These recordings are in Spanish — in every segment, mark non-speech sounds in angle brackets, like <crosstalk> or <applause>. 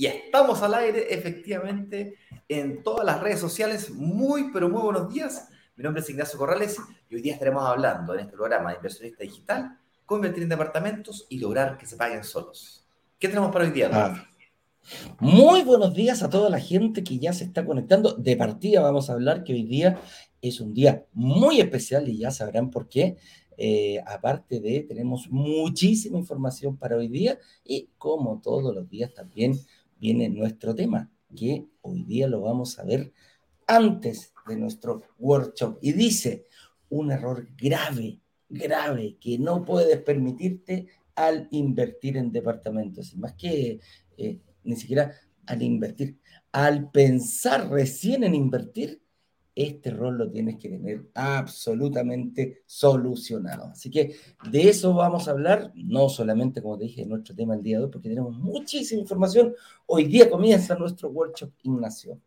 Y estamos al aire, efectivamente, en todas las redes sociales. Muy, pero muy buenos días. Mi nombre es Ignacio Corrales y hoy día estaremos hablando en este programa de inversionista digital, cómo invertir en departamentos y lograr que se paguen solos. ¿Qué tenemos para hoy día? Ah. Muy buenos días a toda la gente que ya se está conectando. De partida vamos a hablar que hoy día es un día muy especial y ya sabrán por qué. Eh, aparte de, tenemos muchísima información para hoy día y como todos los días también viene nuestro tema, que hoy día lo vamos a ver antes de nuestro workshop. Y dice, un error grave, grave, que no puedes permitirte al invertir en departamentos. Y más que eh, ni siquiera al invertir, al pensar recién en invertir, este rol lo tienes que tener absolutamente solucionado. Así que de eso vamos a hablar, no solamente, como te dije, en nuestro tema el día de hoy, porque tenemos muchísima información. Hoy día comienza nuestro workshop Ignacio.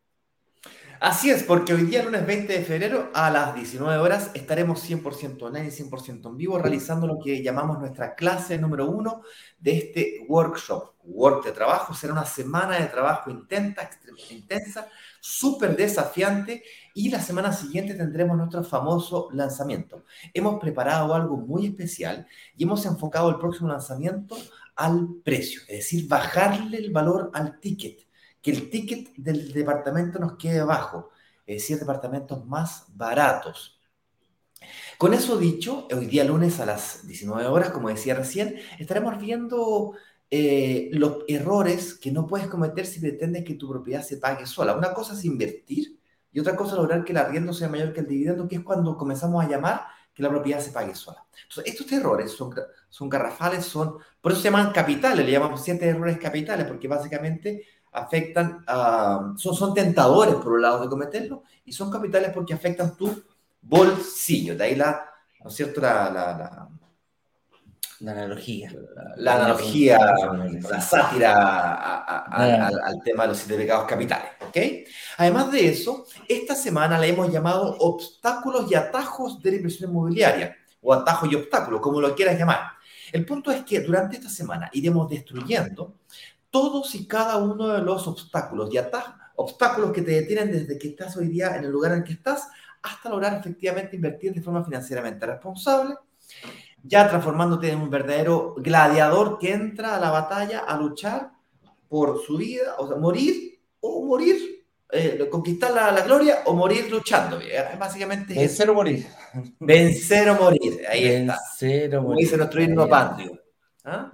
Así es, porque hoy día, lunes 20 de febrero, a las 19 horas, estaremos 100% online y 100% en vivo realizando lo que llamamos nuestra clase número uno de este workshop. Work de trabajo será una semana de trabajo intensa, intensa súper desafiante y la semana siguiente tendremos nuestro famoso lanzamiento. Hemos preparado algo muy especial y hemos enfocado el próximo lanzamiento al precio, es decir, bajarle el valor al ticket que el ticket del departamento nos quede bajo, es decir, departamentos más baratos. Con eso dicho, hoy día lunes a las 19 horas, como decía recién, estaremos viendo eh, los errores que no puedes cometer si pretendes que tu propiedad se pague sola. Una cosa es invertir y otra cosa es lograr que el arriendo sea mayor que el dividendo, que es cuando comenzamos a llamar que la propiedad se pague sola. Entonces, estos errores son, son garrafales, son, por eso se llaman capitales, le llamamos siete errores capitales, porque básicamente afectan, a, son, son tentadores por un lado de cometerlo y son capitales porque afectan tu bolsillo. De ahí la, ¿no es cierto? La, la, la analogía. La, analogía, la sátira al, tema de los siete pecados capitales. ¿ok? Además de eso, esta semana la hemos llamado obstáculos y atajos de la inversión inmobiliaria, o atajos y obstáculos, como lo quieras llamar. El punto es que durante esta semana iremos destruyendo todos y cada uno de los obstáculos y obstáculos que te detienen desde que estás hoy día en el lugar en que estás hasta lograr efectivamente invertir de forma financieramente responsable, ya transformándote en un verdadero gladiador que entra a la batalla a luchar por su vida, o sea, morir o morir, eh, conquistar la, gloria o morir luchando. Básicamente. Vencer o morir. Vencer o morir. Ahí Vencer está. O morir. dice nuestro himno patrio. ¿Ah?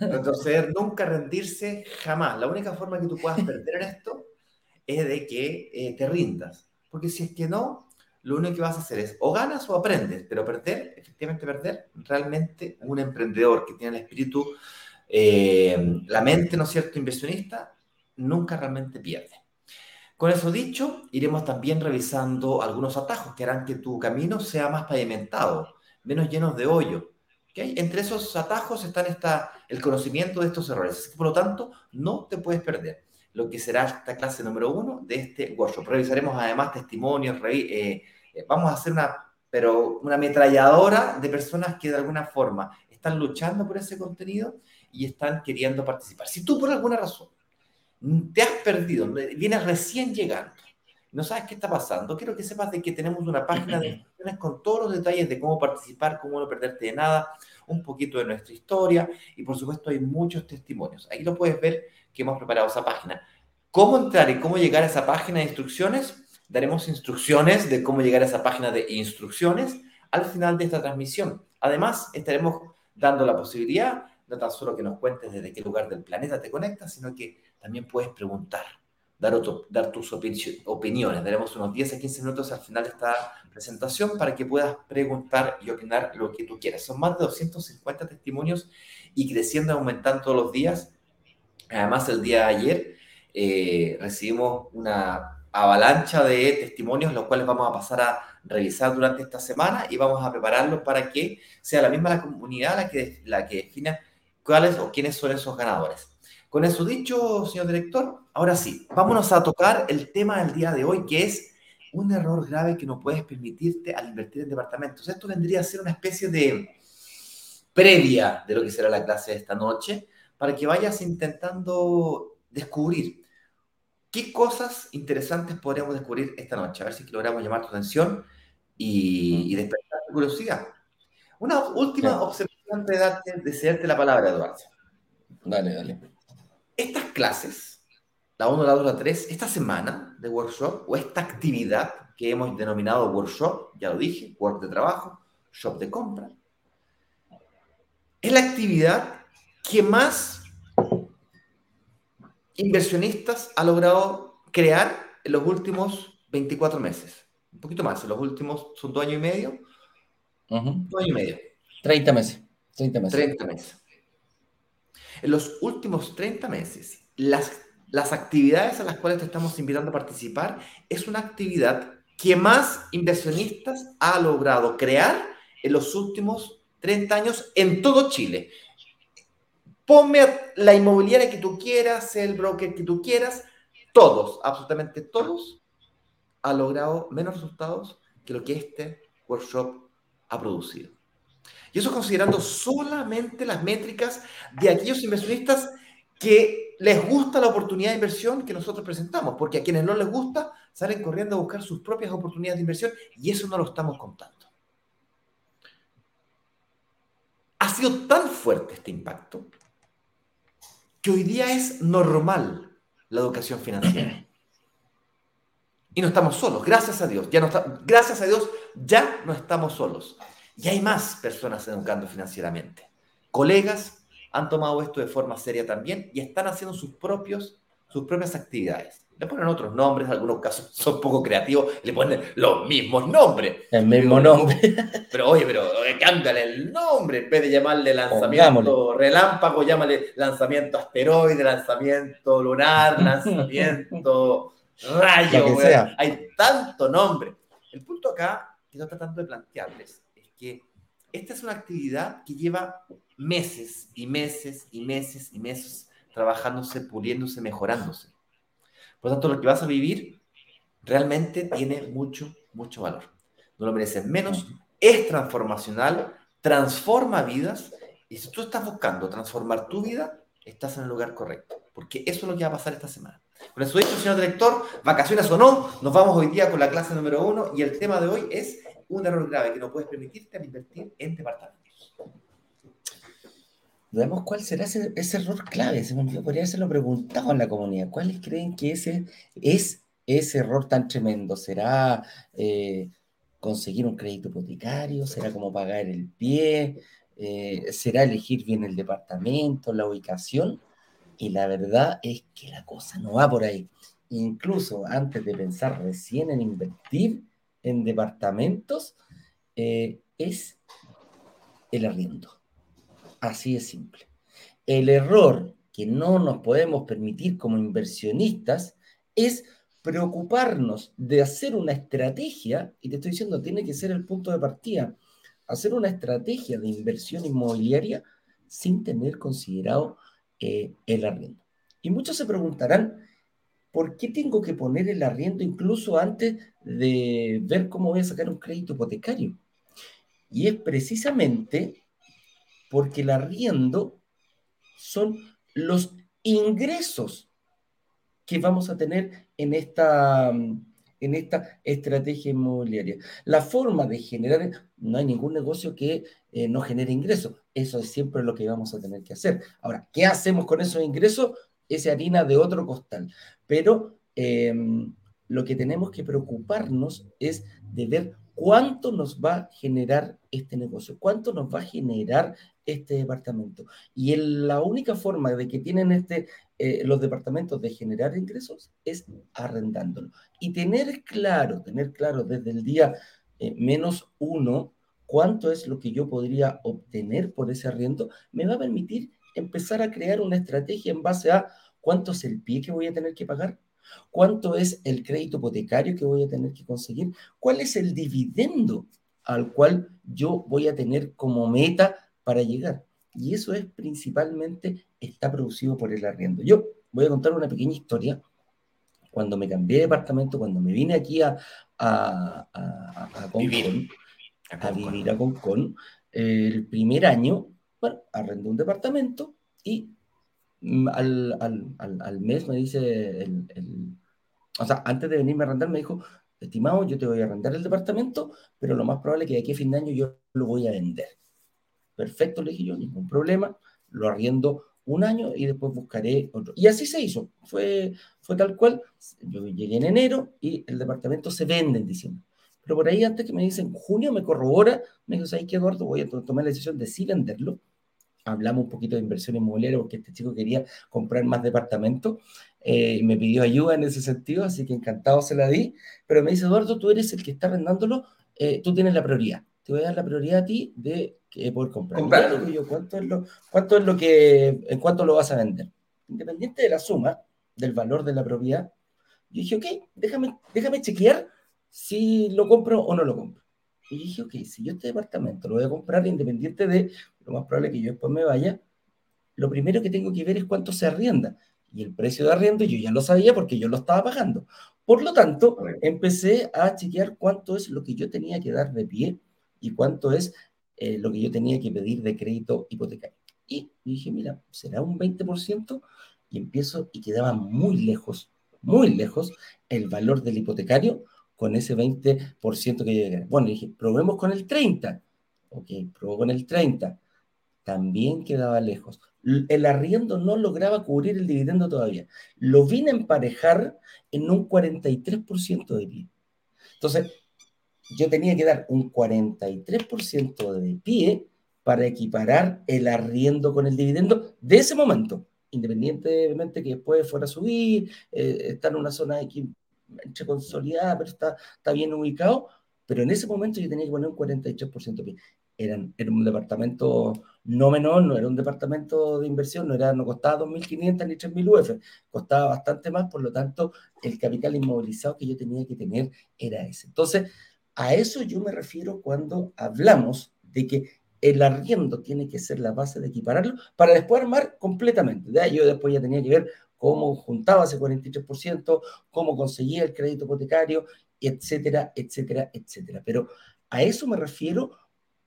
Entonces, nunca rendirse jamás. La única forma que tú puedas perder en esto es de que eh, te rindas. Porque si es que no, lo único que vas a hacer es o ganas o aprendes, pero perder, efectivamente perder, realmente un emprendedor que tiene el espíritu, eh, la mente, ¿no es cierto?, inversionista, nunca realmente pierde. Con eso dicho, iremos también revisando algunos atajos que harán que tu camino sea más pavimentado, menos llenos de entre esos atajos están esta, el conocimiento de estos errores. Por lo tanto, no te puedes perder lo que será esta clase número uno de este workshop. Revisaremos además testimonios, eh, eh, vamos a hacer una, pero una ametralladora de personas que de alguna forma están luchando por ese contenido y están queriendo participar. Si tú por alguna razón te has perdido, vienes recién llegando, no sabes qué está pasando, quiero que sepas de que tenemos una página de instrucciones con todos los detalles de cómo participar, cómo no perderte de nada, un poquito de nuestra historia y por supuesto hay muchos testimonios. Ahí lo puedes ver que hemos preparado esa página. ¿Cómo entrar y cómo llegar a esa página de instrucciones? Daremos instrucciones de cómo llegar a esa página de instrucciones al final de esta transmisión. Además, estaremos dando la posibilidad no tan solo que nos cuentes desde qué lugar del planeta te conectas, sino que también puedes preguntar dar, dar tus opiniones. Daremos unos 10 a 15 minutos al final de esta presentación para que puedas preguntar y opinar lo que tú quieras. Son más de 250 testimonios y creciendo, aumentando todos los días. Además, el día de ayer eh, recibimos una avalancha de testimonios, los cuales vamos a pasar a revisar durante esta semana y vamos a prepararlo para que sea la misma la comunidad la que, la que defina cuáles o quiénes son esos ganadores. Con eso dicho, señor director, ahora sí, vámonos a tocar el tema del día de hoy, que es un error grave que no puedes permitirte al invertir en departamentos. Esto vendría a ser una especie de previa de lo que será la clase de esta noche, para que vayas intentando descubrir qué cosas interesantes podríamos descubrir esta noche. A ver si logramos llamar tu atención y, despertar tu curiosidad. Una última observación antes de, darte, de cederte la palabra, Eduardo. Dale, dale estas clases, la 1, la 2, la 3, esta semana de workshop o esta actividad que hemos denominado workshop, ya lo dije, work de trabajo, shop de compra, es la actividad que más inversionistas ha logrado crear en los últimos 24 meses. Un poquito más, en los últimos, son dos años y medio. Dos años y medio. 30 meses. 30 meses. 30 meses. En los últimos 30 meses, las, las actividades a las cuales te estamos invitando a participar es una actividad que más inversionistas ha logrado crear en los últimos 30 años en todo Chile. Ponme la inmobiliaria que tú quieras, el broker que tú quieras, todos, absolutamente todos, ha logrado menos resultados que lo que este workshop ha producido. Y eso considerando solamente las métricas de aquellos inversionistas que les gusta la oportunidad de inversión que nosotros presentamos, porque a quienes no les gusta salen corriendo a buscar sus propias oportunidades de inversión y eso no lo estamos contando. Ha sido tan fuerte este impacto que hoy día es normal la educación financiera. Y no estamos solos, gracias a Dios. Ya no gracias a Dios, ya no estamos solos. Y hay más personas educando financieramente. Colegas han tomado esto de forma seria también y están haciendo sus, propios, sus propias actividades. Le ponen otros nombres, en algunos casos <laughs> son poco creativos, le ponen los mismos nombres. El mismo nombre. <laughs> Pero oye, pero cámbiale el nombre, en vez de llamarle lanzamiento relámpago, llámale lanzamiento asteroide, lanzamiento lunar, <laughs> lanzamiento rayo. Hay tanto nombre. El punto acá que estoy tratando de plantearles esta es una actividad que lleva meses y meses y meses y meses trabajándose, puliéndose, mejorándose. Por lo tanto, lo que vas a vivir realmente tiene mucho, mucho valor. No lo mereces menos, es transformacional, transforma vidas y si tú estás buscando transformar tu vida, estás en el lugar correcto, porque eso es lo que va a pasar esta semana. Con eso dicho, señor director, vacaciones o no, nos vamos hoy día con la clase número uno y el tema de hoy es un error grave que no puedes permitirte al invertir en departamentos. Veamos cuál será ese, error clave. Se me podría haberlo preguntado en la comunidad. ¿Cuáles creen que ese es ese error tan tremendo? ¿Será eh, conseguir un crédito hipotecario? ¿Será como pagar el pie? Eh, ¿Será elegir bien el departamento, la ubicación? Y la verdad es que la cosa no va por ahí. Incluso antes de pensar recién en invertir, en departamentos eh, es el arriendo. Así de simple. El error que no nos podemos permitir como inversionistas es preocuparnos de hacer una estrategia, y te estoy diciendo, tiene que ser el punto de partida, hacer una estrategia de inversión inmobiliaria sin tener considerado eh, el arriendo. Y muchos se preguntarán, ¿por qué tengo que poner el arriendo incluso antes de ver cómo voy a sacar un crédito hipotecario? Y es precisamente porque el arriendo son los ingresos que vamos a tener en esta, en esta estrategia inmobiliaria. La forma de generar, no hay ningún negocio que eh, no genere ingresos. Eso es siempre lo que vamos a tener que hacer. Ahora, ¿qué hacemos con esos ingresos? Es harina de otro costal. Pero em, lo que tenemos que preocuparnos es de ver cuánto nos va a generar este negocio, cuánto nos va a generar este departamento. Y la única forma de que tienen este, eh, los departamentos de generar ingresos es arrendándolo. Y tener claro, tener claro desde el día eh, menos uno, cuánto es lo que yo podría obtener por ese arriendo, me va a permitir empezar a crear una estrategia en base a cuánto es el pie que voy a tener que pagar, ¿Cuánto es el crédito hipotecario que voy a tener que conseguir? ¿Cuál es el dividendo al cual yo voy a tener como meta para llegar? Y eso es principalmente, está producido por el arriendo. Yo voy a contar una pequeña historia. Cuando me cambié de departamento, cuando me vine aquí a, a, a, a vivir a, vivir a Concon, el primer año, bueno, arrendé un departamento y mm, al, al, al, mes me dice el, el, o sea, antes de venirme a arrendar me dijo, estimado, yo te voy a arrendar el departamento, pero lo más probable es que de aquí a fin de año yo lo voy a vender. Perfecto, le dije yo, ningún problema, lo arriendo un año y después buscaré otro. Y así se hizo, fue, fue tal cual. Yo llegué en enero y el departamento se vende en diciembre. Pero por ahí antes que me dicen junio me corrobora, me dijo, ¿sabes qué, Eduardo? Voy a tomar la decisión de sí venderlo. Hablamos un poquito de inversión inmobiliaria porque este chico quería comprar más departamentos eh, y me pidió ayuda en ese sentido, así que encantado se la di. Pero me dice, Eduardo, tú eres el que está arrendándolo, eh, tú tienes la prioridad. Te voy a dar la prioridad a ti de poder comprar. ¿cuánto, es lo, ¿Cuánto es lo que, en cuánto lo vas a vender? Independiente de la suma, del valor de la propiedad, yo dije, ok, déjame, déjame chequear si lo compro o no lo compro. Y dije, ok, si yo este departamento lo voy a comprar independiente de lo más probable que yo después me vaya, lo primero que tengo que ver es cuánto se arrienda. Y el precio de arriendo yo ya lo sabía porque yo lo estaba pagando. Por lo tanto, empecé a chequear cuánto es lo que yo tenía que dar de pie y cuánto es eh, lo que yo tenía que pedir de crédito hipotecario. Y dije, mira, será un 20% y empiezo y quedaba muy lejos, muy lejos el valor del hipotecario con ese 20% que yo llegué. Bueno, dije, probemos con el 30. Ok, probó con el 30. También quedaba lejos. El arriendo no lograba cubrir el dividendo todavía. Lo vine a emparejar en un 43% de pie. Entonces, yo tenía que dar un 43% de pie para equiparar el arriendo con el dividendo de ese momento, independientemente que después fuera a subir, eh, está en una zona entre consolidada, pero está, está bien ubicado, pero en ese momento yo tenía que poner un 43% de Eran, era un departamento no menor, no era un departamento de inversión, no, era, no costaba 2.500 ni 3.000 UF, costaba bastante más, por lo tanto, el capital inmovilizado que yo tenía que tener era ese. Entonces, a eso yo me refiero cuando hablamos de que el arriendo tiene que ser la base de equipararlo para después armar completamente. De yo después ya tenía que ver cómo juntaba ese 43%, cómo conseguía el crédito hipotecario, etcétera, etcétera, etcétera. Pero a eso me refiero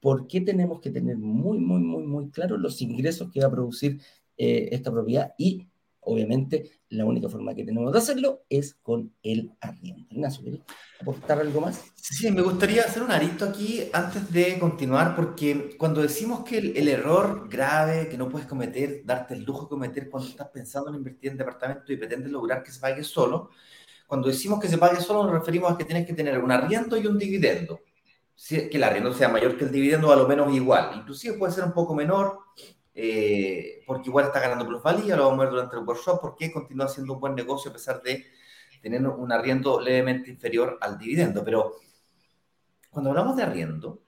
porque tenemos que tener muy, muy, muy, muy claro los ingresos que va a producir eh, esta propiedad y obviamente la única forma que tenemos de hacerlo es con el arriendo. Ignacio, ¿quieres aportar algo más? Sí, me gustaría hacer un arito aquí antes de continuar, porque cuando decimos que el, error grave que no puedes cometer, darte el lujo de cometer cuando estás pensando en invertir en departamento y pretendes lograr que se pague solo, cuando decimos que se pague solo nos referimos a que tienes que tener un arriendo y un dividendo. Que el arriendo sea mayor que el dividendo a lo menos igual. Inclusive puede ser un poco menor, eh, porque igual está ganando plusvalía, lo vamos a ver durante el workshop, porque continúa siendo un buen negocio a pesar de tener un arriendo levemente inferior al dividendo. Pero cuando hablamos de arriendo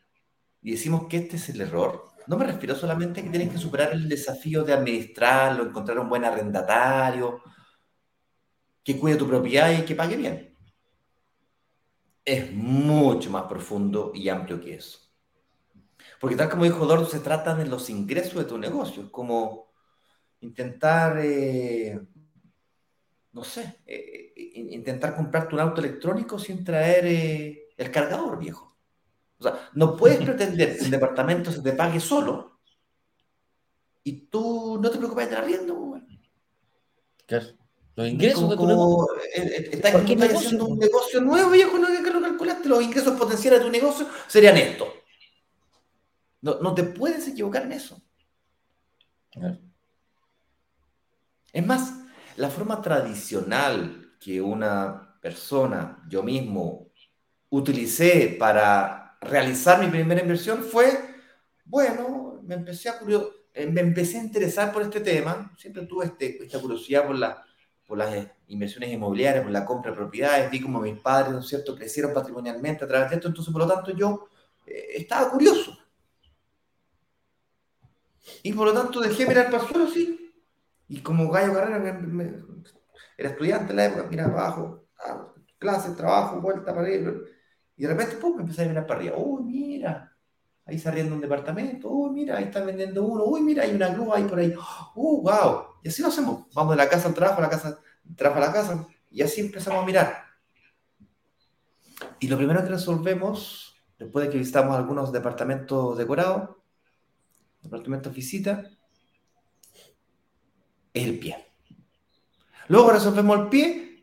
y decimos que este es el error, no me refiero solamente a que tienes que superar el desafío de administrarlo, encontrar un buen arrendatario, que cuide tu propiedad y que pague bien. Es mucho más profundo y amplio que eso. Porque tal como dijo Dordo, se trata de los ingresos de tu negocio. Es como intentar, eh, no sé, eh, eh, intentar comprarte un auto electrónico sin traer el cargador, viejo. O sea, no puedes pretender que el departamento se te pague solo y tú no te preocupes de arriendo. Claro. Los ingresos de tu negocio. Estás, haciendo un negocio nuevo, viejo, no que lo calculaste. Los ingresos potenciales de tu negocio serían estos. No, te puedes equivocar en eso. Es más, la forma tradicional que una persona, yo mismo, utilicé para realizar mi primera inversión fue, bueno, me empecé a, eh, me empecé a interesar por este tema, siempre tuve este, esta curiosidad por, la, por las inversiones inmobiliarias, por la compra de propiedades, vi como mis padres, ¿no es cierto?, crecieron patrimonialmente a través de esto, entonces por lo tanto yo eh, estaba curioso. Y por lo tanto dejé mirar para el suelo, sí. Y como gallo carrera, era estudiante en la época, miraba abajo, ah, clases, trabajo, vuelta para arriba. Y de repente, pum, me empecé a mirar para arriba. Uy, mira, ahí se arrienda un departamento. Uy, mira, ahí está vendiendo uno. Uy, mira, hay una grúa ahí por ahí. Uy, wow. Y así lo hacemos. Vamos de la casa al trabajo, a la casa, trabajo a la casa. Y así empezamos a mirar. Y lo primero que resolvemos, después de que visitamos algunos departamentos decorados, departamentos visita, es el pie. Luego resolvemos el pie,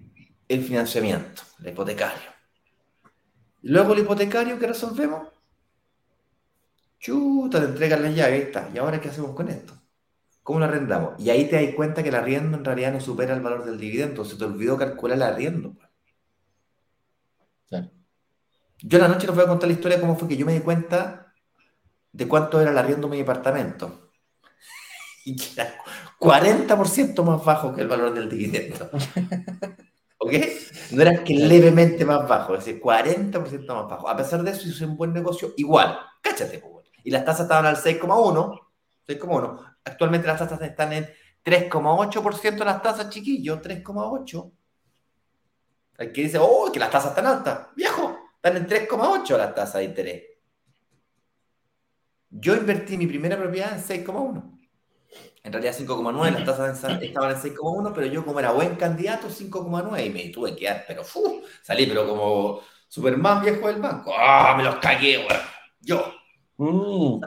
el financiamiento, el hipotecario. Luego el hipotecario que resolvemos, chuta, te entregan la llave, ahí está. ¿Y ahora qué hacemos con esto? ¿Cómo lo arrendamos? Y ahí te das cuenta que el arriendo en realidad no supera el valor del dividendo. Se te olvidó calcular el arriendo. Pues. Claro. Yo la noche les voy a contar la historia de cómo fue que yo me di cuenta de cuánto era el arriendo de mi departamento. <laughs> Y que era 40% más bajo que el valor del dividendo. <laughs> ¿Ok? No era que levemente más bajo, es decir, 40% más bajo. A pesar de eso, hice un buen negocio igual. Cáchate, pues, Y las tasas estaban al 6,1. 6,1. Actualmente las tasas están en 3,8% las tasas, chiquillos, 3,8. Hay que dice, oh, que las tasas están altas. Viejo, están en 3,8 las tasas de interés. Yo invertí mi primera propiedad en 6,1. En realidad 5,9, las tasas estaban en 6,1, pero yo como era buen candidato, 5,9 y me tuve que quedar, pero salí, pero como Superman viejo del banco. ¡Ah, me los cagué, güey! Yo. Mm,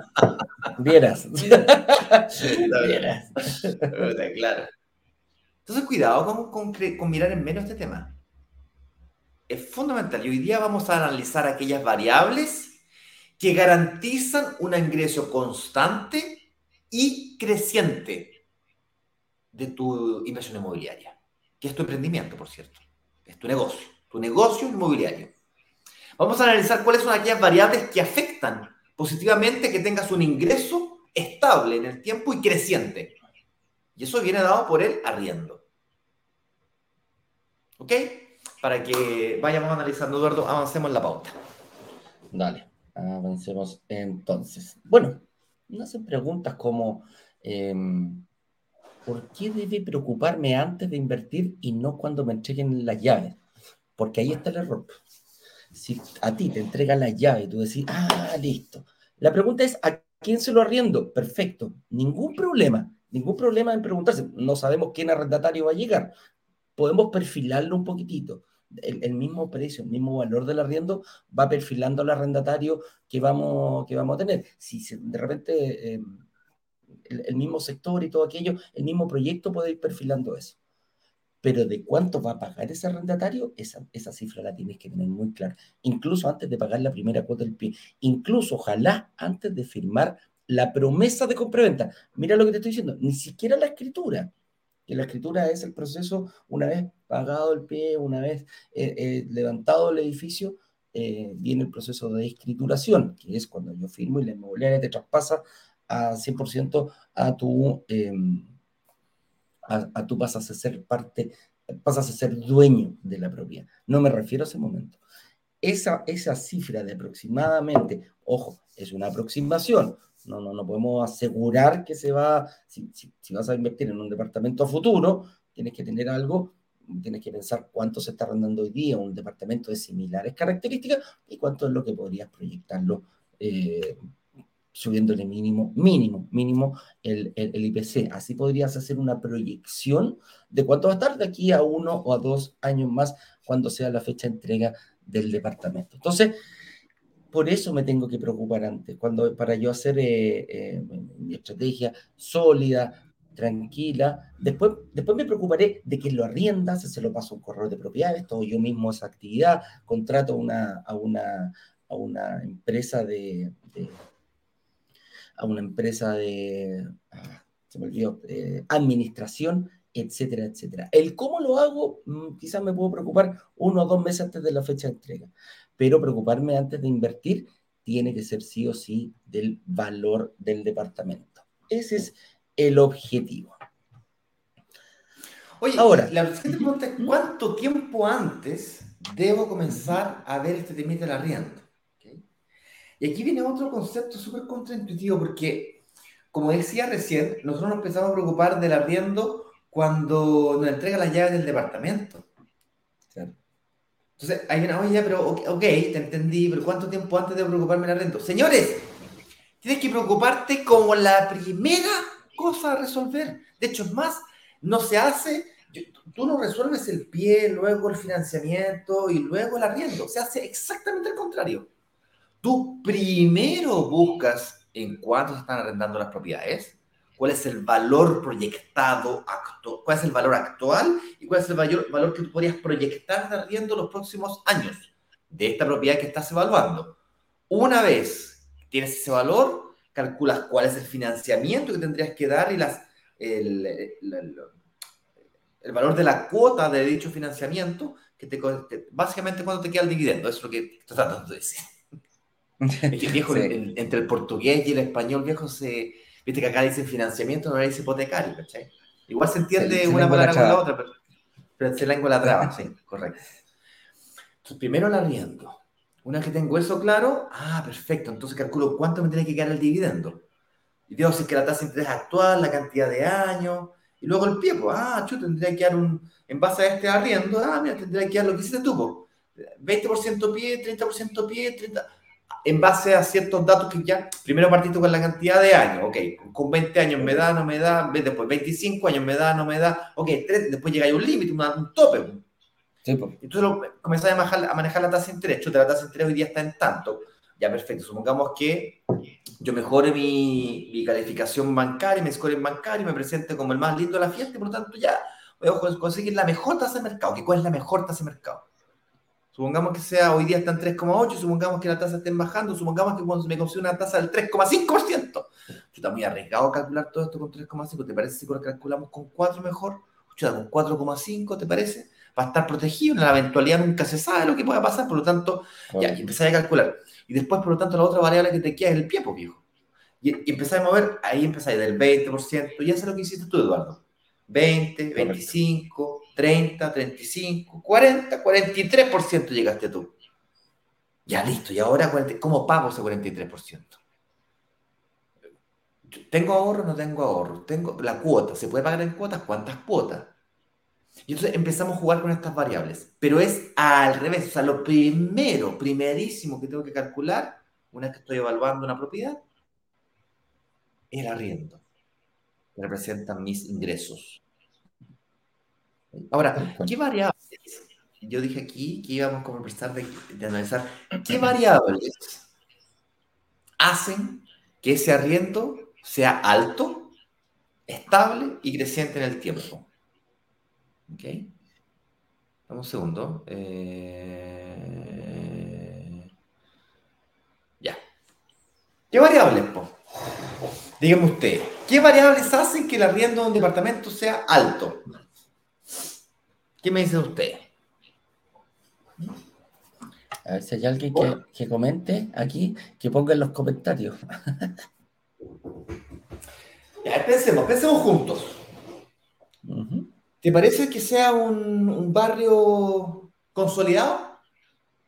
vieras. <laughs> vieras. claro. Entonces, cuidado con, con, mirar en menos este tema. Es fundamental. Y hoy día vamos a analizar aquellas variables que garantizan un ingreso constante y creciente de tu inversión inmobiliaria, que es tu emprendimiento, por cierto. Es tu negocio, tu negocio inmobiliario. Vamos a analizar cuáles son aquellas variables que afectan positivamente que tengas un ingreso estable en el tiempo y creciente. Y eso viene dado por el arriendo. ¿Ok? Para que vayamos analizando, Eduardo, avancemos en la pauta. Dale, avancemos entonces. Bueno, no hacen preguntas como, em, ¿por qué debe preocuparme antes de invertir y no cuando me entreguen las llaves? Porque ahí está el error si a ti te entregan la llave y tú decís, ah, listo. La pregunta es, ¿a quién se lo arriendo? Perfecto, ningún problema, ningún problema en preguntarse. No sabemos quién arrendatario va a llegar. Podemos perfilarlo un poquitito. El, mismo precio, el mismo valor del arriendo va perfilando al arrendatario que vamos, que vamos a tener. Si de repente eh, el mismo sector y todo aquello, el mismo proyecto puede ir perfilando eso pero de cuánto va a pagar ese arrendatario, esa, esa cifra la tienes que tener muy clara. Incluso antes de pagar la primera cuota del pie, incluso ojalá antes de firmar la promesa de compraventa. Mira lo que te estoy diciendo, ni siquiera la escritura, que la escritura es el proceso una vez pagado el pie, una vez eh, eh, levantado el edificio, eh, viene el proceso de escrituración, que es cuando yo firmo y la inmobiliaria te traspasa a 100% a tu a, tú pasas a ser parte, pasas a ser dueño de la propiedad. No me refiero a ese momento. Esa, esa cifra de aproximadamente, ojo, es una aproximación, no, no, no podemos asegurar que se va, si, si, vas a invertir en un departamento a futuro, tienes que tener algo, tienes que pensar cuánto se está arrendando hoy día un departamento de similares características y cuánto es lo que podrías proyectarlo eh, subiéndole mínimo, mínimo, mínimo el, el, IPC. Así podrías hacer una proyección de cuánto va a estar de aquí a uno o a dos años más cuando sea la fecha de entrega del departamento. Entonces, por eso me tengo que preocupar antes, cuando, para yo hacer eh, eh, mi estrategia sólida, tranquila. Después, después me preocuparé de que lo arrienda, si se lo paso a un correo de propiedades, todo yo mismo esa actividad, contrato una, a, una, a una empresa de a una empresa de, ah, se me olvidó, administración, etcétera, etcétera. El cómo lo hago, mm, quizás me puedo preocupar uno o dos meses antes de la fecha de entrega, pero preocuparme antes de invertir tiene que ser sí o sí del valor del departamento. Ese es el objetivo. Oye, ahora, la siguiente pregunta es, ¿cuánto tiempo antes debo comenzar a ver este tema del arriendo? Y aquí viene otro concepto súper contraintuitivo porque, como decía recién, nosotros nos empezamos a preocupar del arriendo cuando nos entrega las llaves del departamento. Entonces, hay una, oye, pero ok, te entendí, pero ¿cuánto tiempo antes de preocuparme la renta? Señores, tienes que preocuparte como la primera cosa a resolver. De hecho, es más, no se hace, tú no resuelves el pie, luego el financiamiento y luego el arriendo. Se hace exactamente el contrario. Tú primero buscas en cuánto se están arrendando las propiedades, cuál es el valor proyectado, actual, cuál es el valor actual y cuál es el valor, valor que tú podrías proyectar de arriendo los próximos años de esta propiedad que estás evaluando. Una vez tienes ese valor, calculas cuál es el financiamiento que tendrías que dar y las, el, valor de la cuota de dicho financiamiento, que te, básicamente cuando te queda el dividendo, es lo que tratando de decir. <laughs> viejo, entre el portugués y el español viejo se, Viste que acá dice financiamiento, no dice hipotecario, ¿cachai? Igual se entiende una palabra con la otra, pero, pero se lengua la traba, <laughs> sí, correcto. Entonces, primero la arriendo. Una vez que tengo eso claro, ah, perfecto, entonces calculo cuánto me tiene que quedar el dividendo. Y digo si es que la tasa de interés actual, la cantidad de años, y luego el pie, pues, ah, yo tendría que dar un, en base a este arriendo, ah, mira, tendría que dar lo que hiciste tú, 20% pie, 30% pie, 30% en base a ciertos datos que ya, primero partiste con la cantidad de años, ok, con 20 años me da, no me da, después 25 años me da, no me da, ok, después llega un límite, un, tope. Sí, pues. Entonces comenzás a manejar, a manejar la tasa de interés, chuta, la tasa de interés hoy día está en tanto, ya perfecto, supongamos que yo mejore mi, mi calificación bancaria, mi score en bancario, me presente como el más lindo de la fiesta y por lo tanto ya voy a conseguir la mejor tasa de mercado, ¿cuál es la mejor tasa de mercado? Supongamos que sea, hoy día está en 3,8, supongamos que la tasa esté bajando, supongamos que cuando me consigue una tasa del 3,5%. Está muy arriesgado calcular todo esto con 3,5. ¿Te parece si lo calculamos con 4 mejor? con 4,5, ¿te parece? Va a estar protegido, en la eventualidad nunca se sabe lo que pueda pasar, por lo tanto, ya, y a calcular. Y después, por lo tanto, la otra variable que te queda es el pie, viejo. Y, y a mover, ahí empezáis del 20%, y eso es lo que hiciste tú, Eduardo. 20, 25, 30, 35, 40, 43% llegaste tú. Ya listo, y ahora, ¿cómo pago ese 43%? ¿Tengo ahorro o no tengo ahorro? Tengo la cuota, ¿se puede pagar en cuotas? ¿Cuántas cuotas? Y entonces empezamos a jugar con estas variables, pero es al revés, o sea, lo primero, primerísimo que tengo que calcular, una vez que estoy evaluando una propiedad, es el arriendo representan mis ingresos. Ahora, ¿qué variables? Yo dije aquí que íbamos como a empezar de, analizar qué variables hacen que ese arriendo sea alto, estable y creciente en el tiempo. ¿Ok? Dame un segundo. Eh, ya. ¿Qué variables? Po? Dígame usted, ¿qué variables hacen que el arriendo de un departamento sea alto? ¿Qué me dice usted? A ver si hay alguien que, comente aquí, que ponga en los comentarios. <laughs> ya, pensemos, pensemos juntos. ¿Te parece que sea un, barrio consolidado?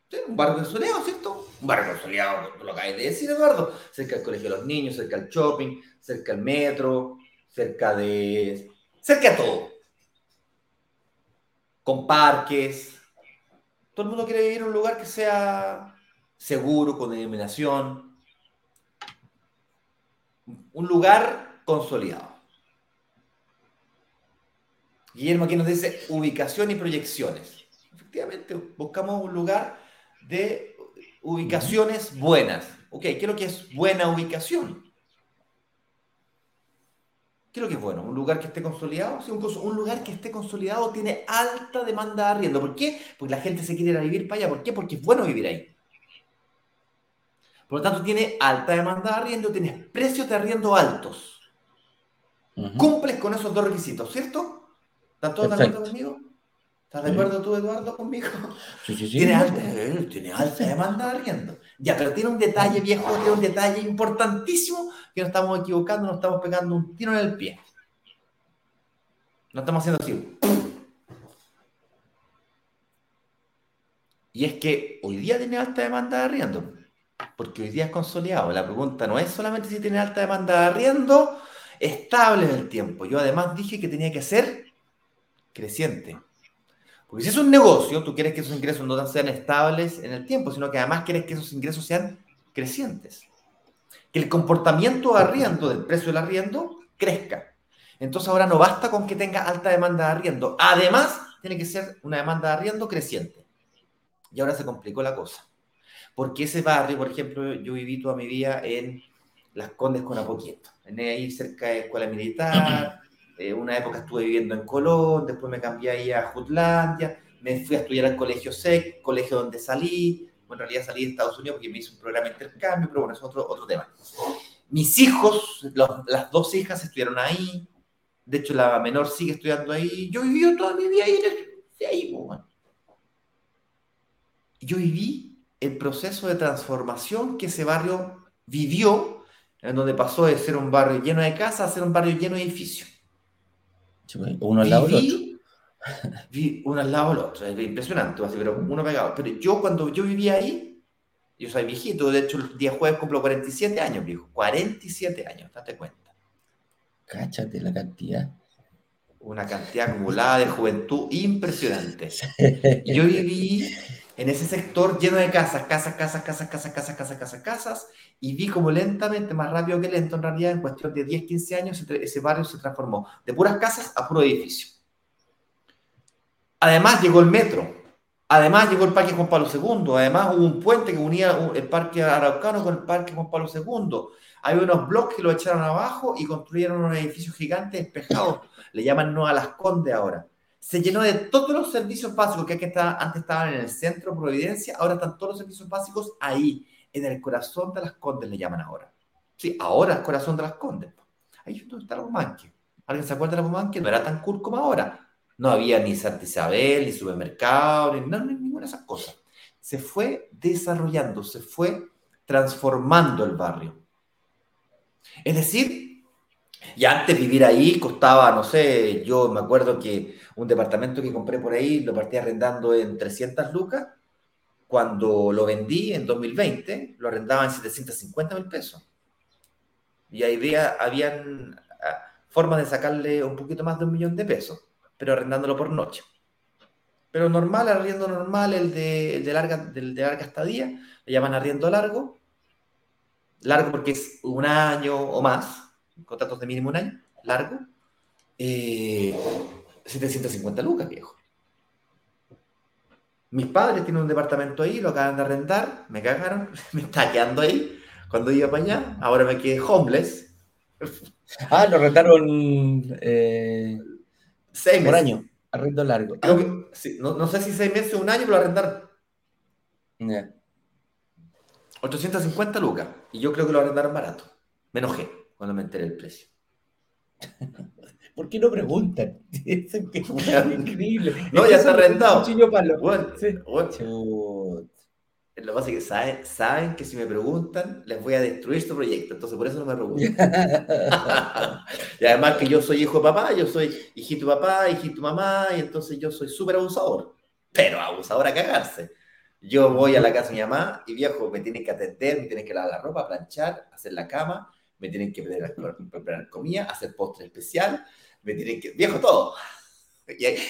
¿Sí? Un barrio consolidado, ¿cierto? Un barrio consolidado, lo que hay de decir, Eduardo. Cerca del colegio de los niños, cerca del shopping, cerca del metro, cerca de. cerca de todo. Con parques. Todo el mundo quiere vivir en un lugar que sea seguro, con iluminación. Un lugar consolidado. Guillermo aquí nos dice ubicación y proyecciones. Efectivamente, buscamos un lugar de ubicaciones buenas. Ok, ¿qué es lo que es buena ubicación? ¿Qué es lo que es bueno? ¿Un lugar que esté consolidado? Sí, un, lugar que esté consolidado tiene alta demanda de arriendo. ¿Por qué? Porque la gente se quiere ir a vivir para allá. ¿Por qué? Porque es bueno vivir ahí. Por lo tanto, tiene alta demanda de arriendo, tienes precios de arriendo altos. Cumples con esos dos requisitos, ¿cierto? ¿Están todos de acuerdo conmigo? ¿Estás de acuerdo tú, Eduardo, conmigo? Sí, sí, sí. Tiene alta, tiene alta demanda de arriendo. Ya, pero tiene un detalle, viejo, tiene un detalle importantísimo que nos estamos equivocando, nos estamos pegando un tiro en el pie. No estamos haciendo así. Y es que hoy día tiene alta demanda de arriendo, porque hoy día es consolidado. La pregunta no es solamente si tiene alta demanda de arriendo, estable en el tiempo. Yo además dije que tenía que ser creciente. Porque si es un negocio, tú quieres que esos ingresos no sean estables en el tiempo, sino que además quieres que esos ingresos sean crecientes. Que el comportamiento de arriendo, del precio del arriendo, crezca. Entonces ahora no basta con que tenga alta demanda de arriendo. Además, tiene que ser una demanda de arriendo creciente. Y ahora se complicó la cosa. Porque ese barrio, por ejemplo, yo viví toda mi vida en Las Condes con Apoquieto, en ahí cerca de Escuela Militar. Eh, una época estuve viviendo en Colón, después me cambié ahí a Jutlandia, me fui a estudiar al Colegio SEC, colegio donde salí. Bueno, en realidad salí de Estados Unidos porque me hice un programa de intercambio, pero bueno, es otro, otro tema. Mis hijos, las dos hijas estudiaron ahí. De hecho, la menor sigue estudiando ahí. Yo viví toda mi vida ahí. ahí bueno. Yo viví el proceso de transformación que ese barrio vivió, en donde pasó de ser un barrio lleno de casas a ser un barrio lleno de edificios. Uno al lado del otro. <laughs> Vi uno al lado del otro, es impresionante, pero uno pegado. Pero yo cuando yo vivía ahí, yo soy viejito, de hecho el día jueves cumplo 47 años, viejo, 47 años, date cuenta. Cáchate la cantidad. Una cantidad acumulada de juventud impresionante. <laughs> yo viví en ese sector lleno de casas, casas, casas, casas, casas, casas, casas, casas, casas, y vi como lentamente, más rápido que lento en realidad, en cuestión de 10, 15 años, ese barrio se transformó de puras casas a puro edificio. Además llegó el metro, además llegó el Parque Juan Pablo II, además hubo un puente que unía el Parque Araucano con el Parque Juan Pablo II. Hay unos bloques que lo echaron abajo y construyeron unos edificios gigantes despejados. Le llaman a Las Condes ahora se llenó de todos los servicios básicos que, antes estaban en el centro Providencia, ahora están todos los servicios básicos ahí, en el corazón de las Condes, le llaman ahora. Sí, ahora el corazón de las Condes. Ahí donde está la Bumanque. ¿Alguien se acuerda de la Bumanque? No era tan cool como ahora. No había ni Santa Isabel, ni supermercado, ni, ni ninguna de esas cosas. Se fue desarrollando, se fue transformando el barrio. Es decir, y antes vivir ahí costaba, no sé, yo me acuerdo que un departamento que compré por ahí lo partí arrendando en 300 lucas. Cuando lo vendí en 2020, lo arrendaba en 750 mil pesos. Y ahí había, habían ah, formas de sacarle un poquito más de un millón de pesos, pero arrendándolo por noche. Pero normal, arriendo normal, el de, de larga, del de larga estadía, le llaman arriendo largo. Largo porque es un año o más, contratos de mínimo un año, largo, 750 eh, lucas, viejo. Mis padres tienen un departamento ahí, lo acaban de arrendar, me cagaron, <laughs> me está quedando ahí cuando iba para allá, ahora me quedé homeless. <laughs> Ah, lo rentaron eh, seis por año, arrendo largo. no, sé si seis meses o un año, pero lo arrendaron. 850 lucas. Y yo creo que lo arrendaron barato. Me enojé cuando me enteré el precio. <laughs> ¿Por qué no preguntan? <laughs> <laughs> Es increíble. No, ya está rentado. Bueno, sí. Lo que pasa es que saben, saben, que si me preguntan, les voy a destruir su proyecto. Entonces, por eso no me preguntan. y además que yo soy hijo de papá, yo soy hijito de papá, hijito de mamá, y entonces yo soy súper abusador. Pero abusador a cagarse. Yo voy a la casa de mi mamá y viejo, me tienen que atender, me tienen que lavar la ropa, planchar, hacer la cama, me tienen que preparar comida, hacer postre especial, me tienen que... Viejo todo. <laughs>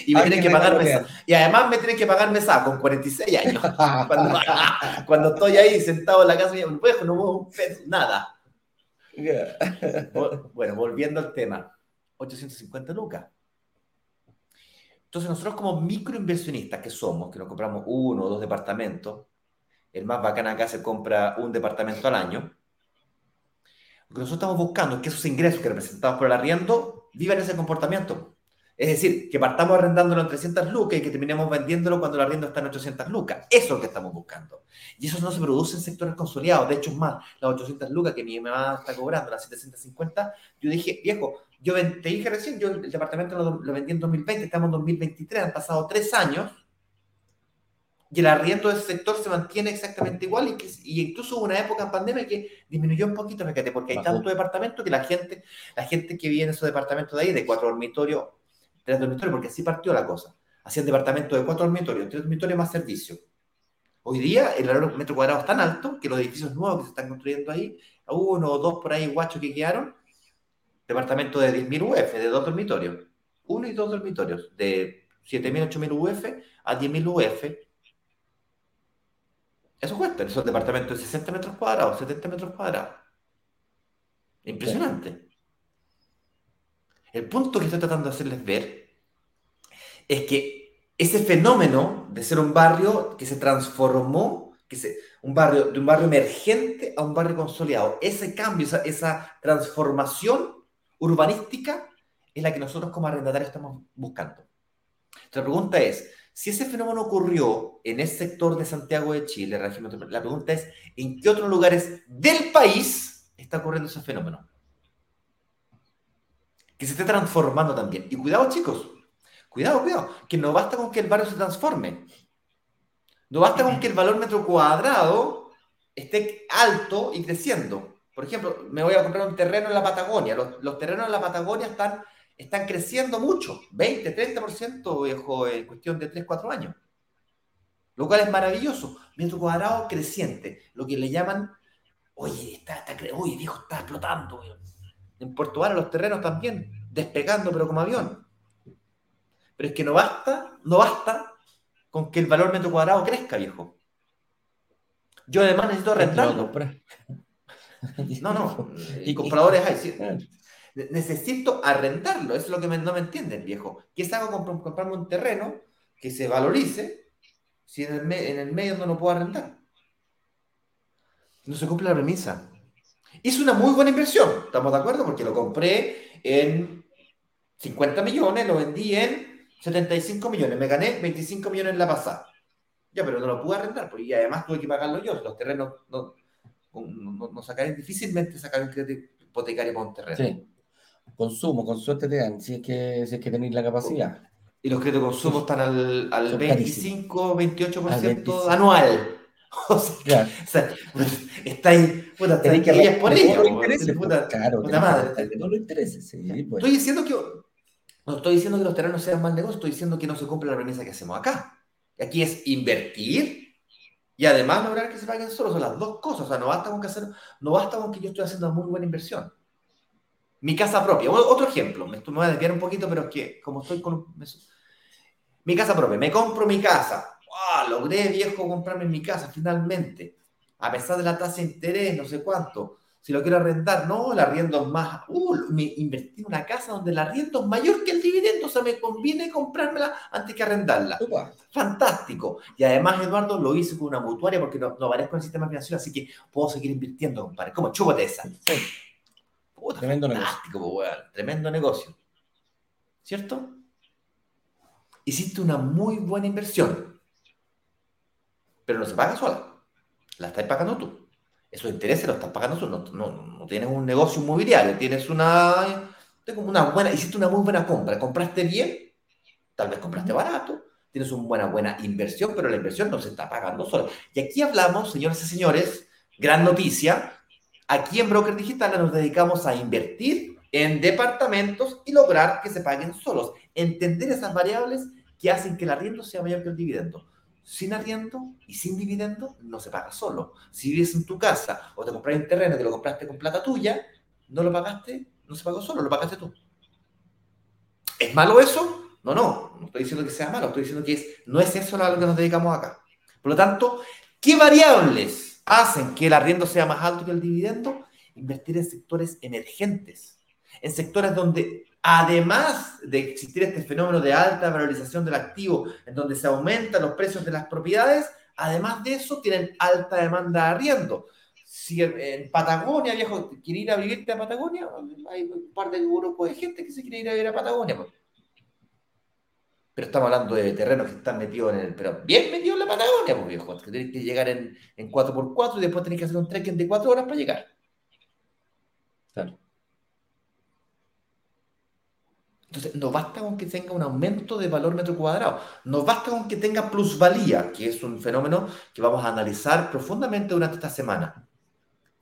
Y, me tienen que pagar mesa. Y además me tienen que pagar mesa con 46 años. <laughs> <laughs> cuando, estoy ahí sentado en la casa, no puedo, no puedo un peso, nada. Bueno, volviendo al tema. 850 lucas. Entonces nosotros como microinversionistas que somos, que nos compramos uno o dos departamentos, el más bacán acá se compra un departamento al año, lo que nosotros estamos buscando es que esos ingresos que representamos por el arriendo vivan ese comportamiento. Es decir, que partamos arrendándolo en 300 lucas y que terminemos vendiéndolo cuando el arriendo está en 800 lucas. Eso es lo que estamos buscando. Y eso no se produce en sectores consolidados. De hecho, es más, las 800 lucas que mi mamá está cobrando, las 750, yo dije, viejo, yo te dije recién, yo el departamento lo, lo vendí en 2020, estamos en 2023, han pasado tres años y el arriendo del sector se mantiene exactamente igual y, que, y incluso hubo una época en pandemia que disminuyó un poquito, fíjate, porque hay tanto departamento que la gente, la gente que vive en esos departamentos de ahí, de cuatro dormitorios, tres dormitorios, porque así partió la cosa, hacían departamentos de cuatro dormitorios, tres dormitorios más servicio. Hoy día el valor metro cuadrado es tan alto que los edificios nuevos que se están construyendo ahí, uno o dos por ahí guachos que quedaron, departamento de 10.000 UF, de dos dormitorios. uno y dos dormitorios, de 7.000, 8.000 UF a 10.000 UF. Eso cuesta, esos departamentos de 60 metros cuadrados, 70 metros cuadrados. Impresionante. El punto que estoy tratando de hacerles ver es que ese fenómeno de ser un barrio que se transformó, que se, un barrio, de un barrio emergente a un barrio consolidado, ese cambio, esa, esa transformación urbanística es la que nosotros como arrendatarios estamos buscando. La pregunta es, si ese fenómeno ocurrió en ese sector de Santiago de Chile, la pregunta es, ¿en qué otros lugares del país está ocurriendo ese fenómeno? Que se esté transformando también. Y cuidado, chicos, cuidado, cuidado, que no basta con que el barrio se transforme. No basta con que el valor metro cuadrado esté alto y creciendo. Por ejemplo, me voy a comprar un terreno en la Patagonia. Los, terrenos en la Patagonia están, están creciendo mucho, 20, 30% viejo, en cuestión de 3, 4 años. Lo cual es maravilloso. Metro cuadrado creciente, lo que le llaman, oye, está, está, oye, viejo, está explotando. En Puerto Vara los terrenos también, despegando, pero como avión. Pero es que no basta, no basta con que el valor metro cuadrado crezca, viejo. Yo además necesito rentarlo. No, no, <laughs> y compradores hay. Necesito arrendarlo, es lo que no me entienden, viejo. ¿Qué es hago comprarme un terreno que se valorice si en el, medio no lo puedo arrendar? No se cumple la premisa. Hice una muy buena inversión, ¿estamos de acuerdo? Porque lo compré en 50 millones, lo vendí en 75 millones, me gané 25 millones en la pasada. Ya, pero no lo pude arrendar, porque además tuve que pagarlo yo. Los terrenos no, no, no difícilmente sacar un crédito hipotecario para un terreno. Sí. Consumo, con suerte te dan, si es que, si es que tenéis la capacidad. Y los créditos de consumo están al, al 25, 28% anual. <laughs> O sea, o sea, está ahí, puta, tenéis que ir por ello. No puta, claro, puta madre. No lo interesa, sí, pues. Estoy diciendo que no estoy diciendo que los terrenos sean mal negocio, estoy diciendo que no se cumple la premisa que hacemos acá. Aquí es invertir y además lograr que se paguen solo. Son las dos cosas. O sea, no basta con que hacer, no basta con que yo estoy haciendo una muy buena inversión. Mi casa propia. Otro ejemplo. Me, voy a desviar un poquito, pero es que como estoy con... Mi casa propia. Me compro mi casa. Logré, viejo, comprarme mi casa finalmente. A pesar de la tasa de interés, no sé cuánto si lo quiero arrendar, no, el arriendo es más, uh, me invertí en una casa donde el arriendo es mayor que el dividendo, o sea, me conviene comprármela antes que arrendarla. Fantástico. Y además, Eduardo, lo hice con una mutuaria porque no, no aparezco en el sistema financiero, así que puedo seguir invirtiendo, compadre. ¿Cómo? Chúpate esa. Tremendo fantástico, negocio. tremendo negocio. ¿Cierto? Hiciste una muy buena inversión, pero no se paga sola. La estás pagando tú esos intereses los estás pagando tú, no, no, tienes un negocio inmobiliario, tienes una, una buena, hiciste una muy buena compra, compraste bien, tal vez compraste barato, tienes una buena, buena inversión, pero la inversión no se está pagando sola. Y aquí hablamos, señoras y señores, gran noticia, aquí en Broker Digital nos dedicamos a invertir en departamentos y lograr que se paguen solos, entender esas variables que hacen que el arriendo sea mayor que el dividendo sin arriendo y sin dividendo no se paga solo. Si vives en tu casa o te compras un terreno que lo compraste con plata tuya, no lo pagaste, no se pagó solo, lo pagaste tú. ¿Es malo eso? No, no, no estoy diciendo que sea malo, estoy diciendo que es, no es eso a lo que nos dedicamos acá. Por lo tanto, ¿qué variables hacen que el arriendo sea más alto que el dividendo? Invertir en sectores emergentes, en sectores donde además de existir este fenómeno de alta valorización del activo, en donde se aumentan los precios de las propiedades, además de eso tienen alta demanda de arriendo. Si en Patagonia, viejo, quiere ir a vivirte a Patagonia, hay un par de grupos de gente que se quiere ir a vivir a Patagonia. Pues. Pero estamos hablando de terrenos que están metidos en el. Pero bien metidos en la Patagonia, pues viejo. Que que llegar en, en 4x4 y después tenés que hacer un trekking de 4 horas para llegar. Claro. Entonces, no basta con que tenga un aumento de valor metro cuadrado, no basta con que tenga plusvalía, que es un fenómeno que vamos a analizar profundamente durante esta semana.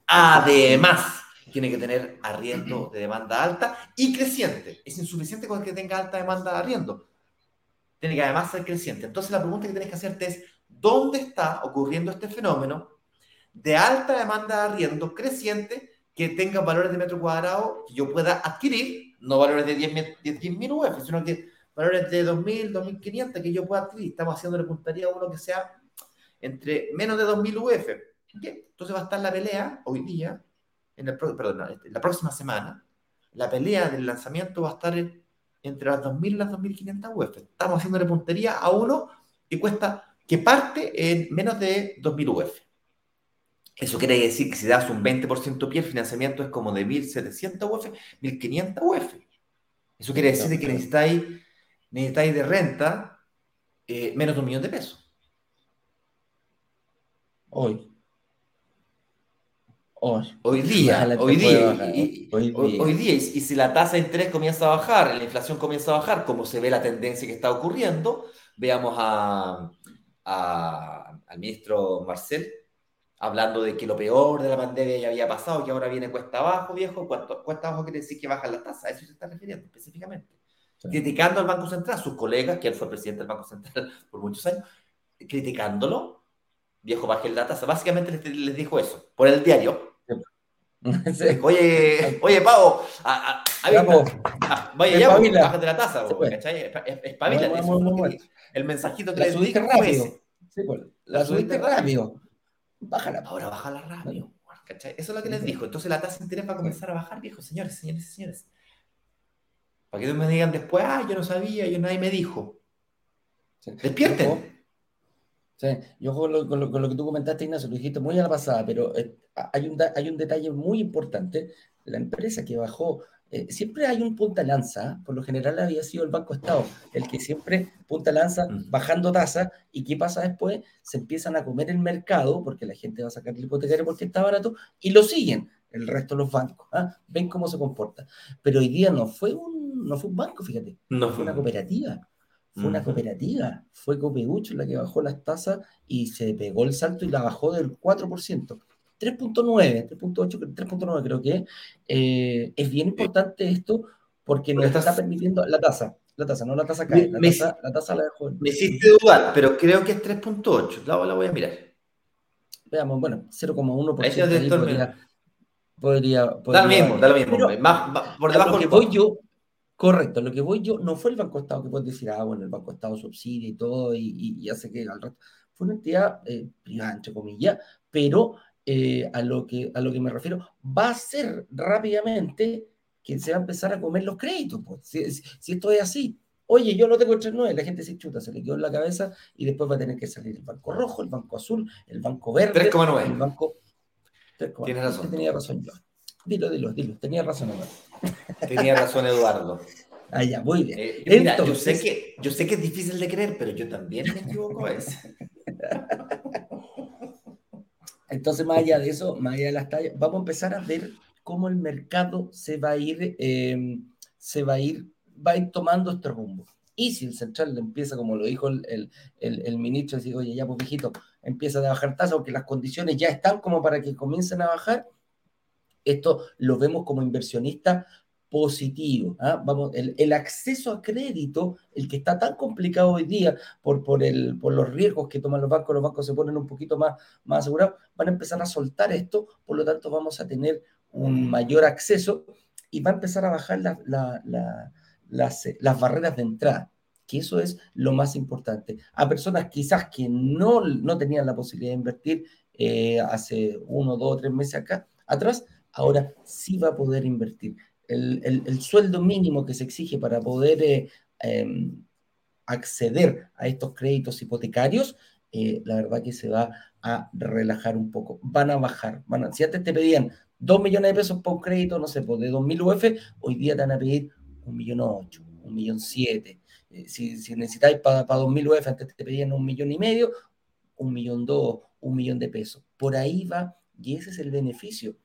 Además, tiene que tener arriendo de demanda alta y creciente. Es insuficiente con que tenga alta demanda de arriendo. Tiene que además ser creciente. Entonces, la pregunta que tienes que hacerte es, ¿dónde está ocurriendo este fenómeno de alta demanda de arriendo creciente que tenga valores de metro cuadrado que yo pueda adquirir no valores de 10.000 UF, sino que valores de 2.000, 2.500 que yo pueda adquirir. Estamos haciendo puntaría a uno que sea entre menos de 2.000 UF. Entonces va a estar la pelea hoy día, en el, perdón, este, la próxima semana, la pelea del lanzamiento va a estar entre las 2.000 y las 2.500 UF. Estamos haciendo puntería a uno que cuesta, que parte en menos de 2.000 UF. Eso quiere decir que si das un 20% pie, el financiamiento es como de 1.700 UF, 1.500 UF. Eso quiere decir que necesitáis, necesitáis de renta eh, menos de un millón de pesos. Hoy. Hoy, día, hoy día, y, hoy, día, y, si la tasa de interés comienza a bajar, la inflación comienza a bajar, como se ve la tendencia que está ocurriendo, veamos a, al ministro Marcel hablando de que lo peor de la pandemia ya había pasado, que ahora viene cuesta abajo, viejo. Cuesta abajo quiere decir que baja la tasa, a eso se está refiriendo específicamente. Criticando al Banco Central, sus colegas, que él fue presidente del Banco Central <laughs> por muchos años, criticándolo, viejo, baje la tasa. Básicamente les, dijo eso, por el diario. <laughs> Oye, oye, Pavo, a, a, vaya ya, bájate la tasa, ¿cachai? Espabila. El mensajito que la subiste rápido. Pues, la, subiste rápido. Bájala. Ahora bájala rápido. ¿cachai? Eso es lo que les dijo. Entonces la tasa de interés va a comenzar a bajar, viejo, señores, señores, señores. Para que no me digan después, ah, yo no sabía, yo nadie me dijo. Despierten. Sí, yo con lo, con, lo, que tú comentaste, Ignacio, lo dijiste muy a la pasada, pero eh, hay, un, hay un detalle muy importante. La empresa que bajó, eh, siempre hay un punta lanza, por lo general había sido el Banco Estado, el que siempre punta lanza mm. bajando tasa, y ¿qué pasa después? Se empiezan a comer el mercado, porque la gente va a sacar el hipotecario porque está barato, y lo siguen el resto de los bancos. ¿ah? Ven cómo se comporta. Pero hoy día no fue un, no fue un banco, fíjate, no fue una cooperativa fue una cooperativa, fue Copeucho la que bajó las tasas y se pegó el salto y la bajó del 4%. 3.9, 3.8, 3.9 creo que eh, es bien importante esto porque nos está permitiendo la tasa, la tasa, no la tasa cae, la, tasa, la tasa la dejó. Me hiciste dudar, pero creo que es 3.8, la, la voy a mirar. Veamos, bueno, 0,1% podría, podría, podría, Da lo mismo, da lo mismo. más, por debajo que voy yo, Correcto, lo que voy yo, no fue el Banco Estado que puedes decir, ah, bueno, el Banco Estado subsidia y todo y, hace que al resto. Fue una entidad eh, privada, entre comillas, pero eh, a, lo que, a lo que me refiero, va a ser rápidamente que se va a empezar a comer los créditos. Pues. Si, esto es así, oye, yo no tengo el 3.9, la gente se chuta, se le quedó en la cabeza y después va a tener que salir el Banco Rojo, el Banco Azul, el Banco Verde, 3,9. el Banco... Tienes razón. Tenía razón yo. Dilo, dilo, dilo. Tenía razón, Eduardo. Tenía razón, Eduardo. Ah, ya, muy bien. Eh, mira, yo, sé que, yo sé que es difícil de creer, pero yo también me equivoco a veces. <laughs> Entonces, más allá de eso, más allá de las tallas, vamos a empezar a ver cómo el mercado se va a ir, em, se va a ir, va a ir tomando este rumbo. Y si el central empieza, como lo dijo el, el, el, ministro, decir, oye, ya pues viejito, empieza a bajar tasa, porque las condiciones ya están como para que comiencen a bajar, esto lo vemos como inversionista positivo. ¿ah? Vamos, el, acceso a crédito, el que está tan complicado hoy día por, por, el, por los riesgos que toman los bancos, los bancos se ponen un poquito más, más asegurados, van a empezar a soltar esto, por lo tanto vamos a tener un mayor acceso y va a empezar a bajar las, las barreras de entrada que eso es lo más importante. A personas quizás que no, no tenían la posibilidad de invertir eh, hace uno, dos, tres meses acá, atrás, ahora sí va a poder invertir. El, sueldo mínimo que se exige para poder eh, em, acceder a estos créditos hipotecarios, eh, la verdad que se va a relajar un poco. Van a bajar. Van si antes te pedían 2 millones de pesos por crédito, no sé, pues de 2.000 UF, hoy día te van a pedir 1.800.000, millón 1.700.000. millón eh, si, si, necesitáis para 2.000 UF, antes te pedían un millón y medio, un millón dos, un millón de pesos. Por ahí va, y ese es el beneficio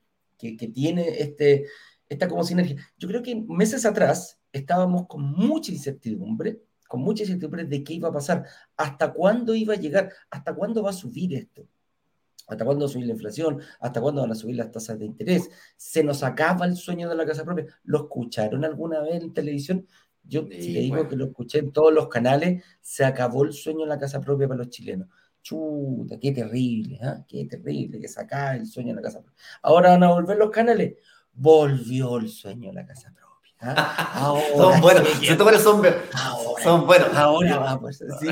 que, tiene este, esta como sinergia. Yo creo que meses atrás estábamos con mucha incertidumbre, con mucha incertidumbre de qué iba a pasar, hasta cuándo iba a llegar, hasta cuándo va a subir esto, hasta cuándo va a subir la inflación, hasta cuándo van a subir las tasas de interés. Se nos acaba el sueño de la casa propia. ¿Lo escucharon alguna vez en televisión? Yo te digo que lo escuché en todos los canales, se acabó el sueño de la casa propia para los chilenos. Chuta, qué terrible, ¿eh? qué terrible que saca el sueño de la casa propia. Ahora van a volver los canales. Volvió el sueño de la casa propia. ¿ah? <laughs> son buenos, se tocan son, son buenos. Ahora vamos, sí,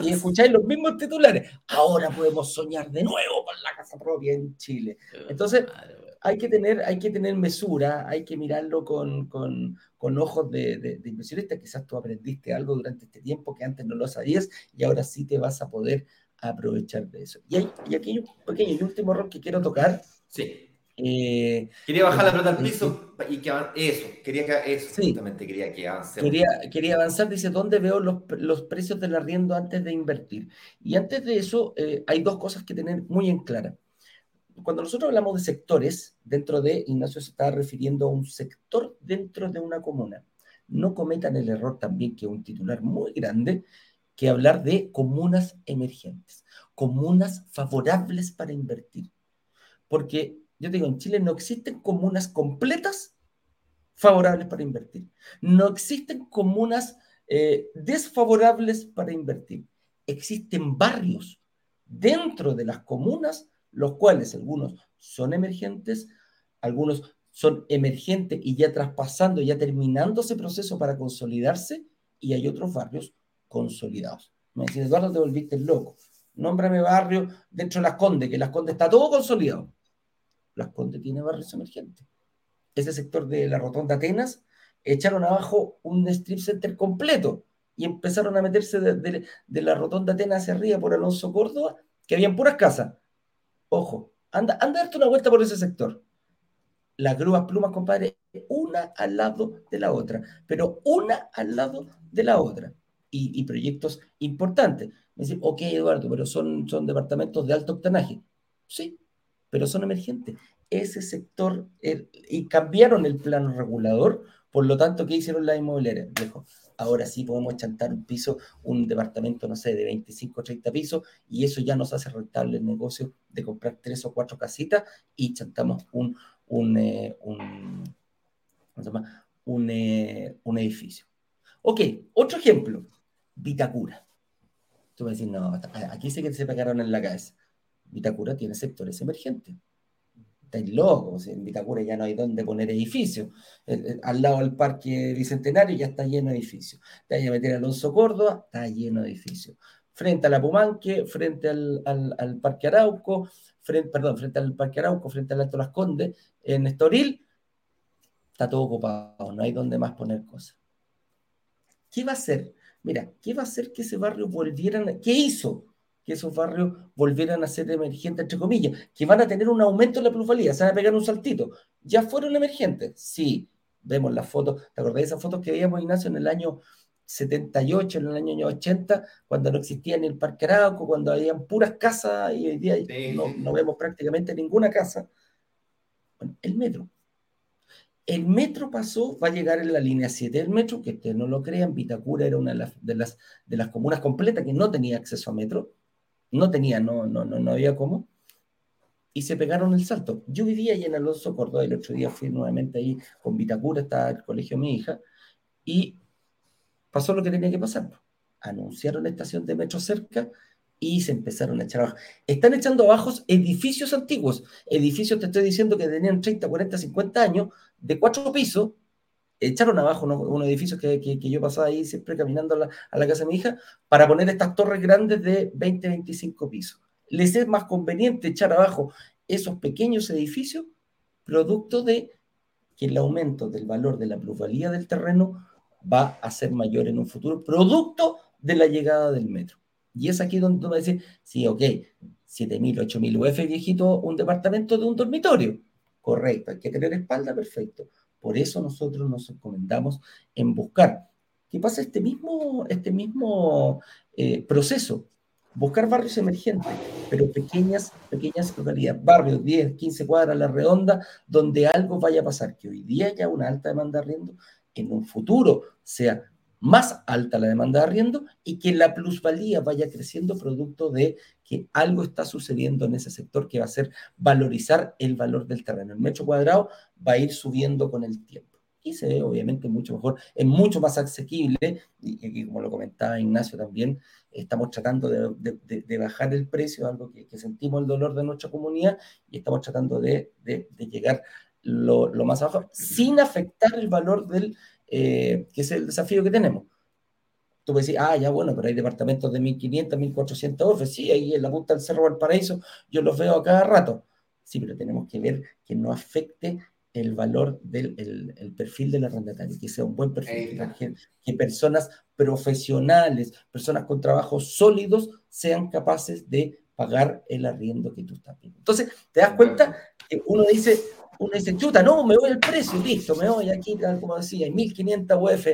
y, y escucháis los mismos titulares. Ahora podemos soñar de nuevo con la casa propia en Chile. Entonces, hay que tener, hay que tener mesura, hay que mirarlo con, con, con ojos de, de, de, inversionista. Quizás tú aprendiste algo durante este tiempo que antes no lo sabías y ahora sí te vas a poder aprovechar de eso. Y, hay, y aquí hay un pequeño y último error que quiero tocar. Sí. Eh, quería bajar la pelota al piso y que eso, quería que eso, sí, justamente quería que avance. Quería, quería avanzar, dice, ¿dónde veo los, los, precios del arriendo antes de invertir? Y antes de eso, eh, hay dos cosas que tener muy en clara cuando nosotros hablamos de sectores, dentro de, Ignacio se está refiriendo a un sector dentro de una comuna. No cometan el error también, que un titular muy grande, que hablar de comunas emergentes, comunas favorables para invertir. Porque yo digo, en Chile no existen comunas completas favorables para invertir. No existen comunas eh, desfavorables para invertir. Existen barrios dentro de las comunas los cuales algunos son emergentes, algunos son emergentes y ya traspasando, ya terminando ese proceso para consolidarse, y hay otros barrios consolidados. Me decís, Eduardo, te volviste loco. Nómbrame barrio dentro de Las Condes, que Las Condes está todo consolidado. Las Condes tiene barrios emergentes. Ese sector de la Rotonda Atenas echaron abajo un strip center completo y empezaron a meterse de, la Rotonda Atenas hacia arriba por Alonso Córdoba, que habían puras casas Ojo, anda, anda a darte una vuelta por ese sector. Las grúas plumas, compadre, una al lado de la otra, pero una al lado de la otra. Y, proyectos importantes. Me dicen, ok, Eduardo, pero son, son departamentos de alto octanaje. Sí, pero son emergentes. Ese sector, y cambiaron el plano regulador, por lo tanto, ¿qué hicieron la inmobiliaria? Dijo, ahora sí podemos chantar un piso, un departamento, no sé, de 25 o 30 pisos, y eso ya nos hace rentable el negocio de comprar tres o cuatro casitas y chantamos un, un, eh, un, eh, un edificio. Ok, otro ejemplo, Vitacura. Tú vas a decir, no, aquí sí que se pegaron en la cabeza. Vitacura tiene sectores emergentes estáis locos, en Vitacura ya no hay dónde poner edificios. Al lado del Parque Bicentenario ya está lleno de edificios. Te hay a meter Alonso Córdoba, está lleno de edificios. Frente a la Pumanque, frente al, al, Parque Arauco, frente, perdón, frente al Parque Arauco, frente al Alto Las Condes, en Estoril, está todo ocupado, no hay dónde más poner cosas. ¿Qué va a hacer? Mira, ¿qué va a hacer que ese barrio volvieran? ¿Qué hizo? que esos barrios volvieran a ser emergentes, entre comillas, que van a tener un aumento en la plusvalía, se van a pegar un saltito. ¿Ya fueron emergentes? Sí, vemos las fotos, ¿te acordás de esas fotos que veíamos, Ignacio, en el año 78, en el año 80, cuando no existía ni el Parque Arauco, cuando habían puras casas y hoy día no, no, vemos prácticamente ninguna casa? Bueno, el metro. El metro pasó, va a llegar en la línea 7 del metro, que ustedes no lo crean, Vitacura era una de las, de las, de las comunas completas que no tenía acceso a metro no tenía, no, no, no, no había cómo. Y se pegaron el salto. Yo vivía ahí en Alonso Córdoba, el otro día fui nuevamente ahí con Vitacura, está el colegio de mi hija, y pasó lo que tenía que pasar. Anunciaron la estación de metro cerca y se empezaron a echar abajo. Están echando abajo edificios antiguos, edificios, te estoy diciendo, que tenían 30, 40, 50 años, de cuatro pisos, echaron abajo unos, edificios que, que, yo pasaba ahí siempre caminando a la, a la, casa de mi hija para poner estas torres grandes de 20, 25 pisos. Les es más conveniente echar abajo esos pequeños edificios producto de que el aumento del valor de la plusvalía del terreno va a ser mayor en un futuro, producto de la llegada del metro. Y es aquí donde uno decir, sí, ok, 7.000, 8.000 UF viejito, un departamento de un dormitorio. Correcto, hay que tener espalda, perfecto. Por eso nosotros nos recomendamos en buscar. ¿Qué pasa este mismo, este mismo eh, proceso? Buscar barrios emergentes, pero pequeñas, pequeñas localidades, barrios 10, 15 cuadras a la redonda, donde algo vaya a pasar, que hoy día haya una alta demanda de arriendo, en un futuro sea más alta la demanda de arriendo y que la plusvalía vaya creciendo producto de que algo está sucediendo en ese sector que va a ser valorizar el valor del terreno. El metro cuadrado va a ir subiendo con el tiempo y se ve obviamente mucho mejor, es mucho más asequible y, como lo comentaba Ignacio también, estamos tratando de, bajar el precio, algo que, sentimos el dolor de nuestra comunidad y estamos tratando de, llegar lo, lo, más abajo sin afectar el valor del eh, que es el desafío que tenemos. Tú me decís, ah, ya bueno, pero hay departamentos de 1.500, 1.400 UF. Sí, ahí en la punta del Cerro Valparaíso yo los veo a cada rato. Sí, pero tenemos que ver que no afecte el valor del el, perfil del arrendatario, que sea un buen perfil, que, que, personas profesionales, personas con trabajos sólidos sean capaces de pagar el arriendo que tú estás viendo. Entonces, te das cuenta que uno dice, uno dice, chuta, no, me voy al precio, listo, me voy aquí, como decía, 1500 UF.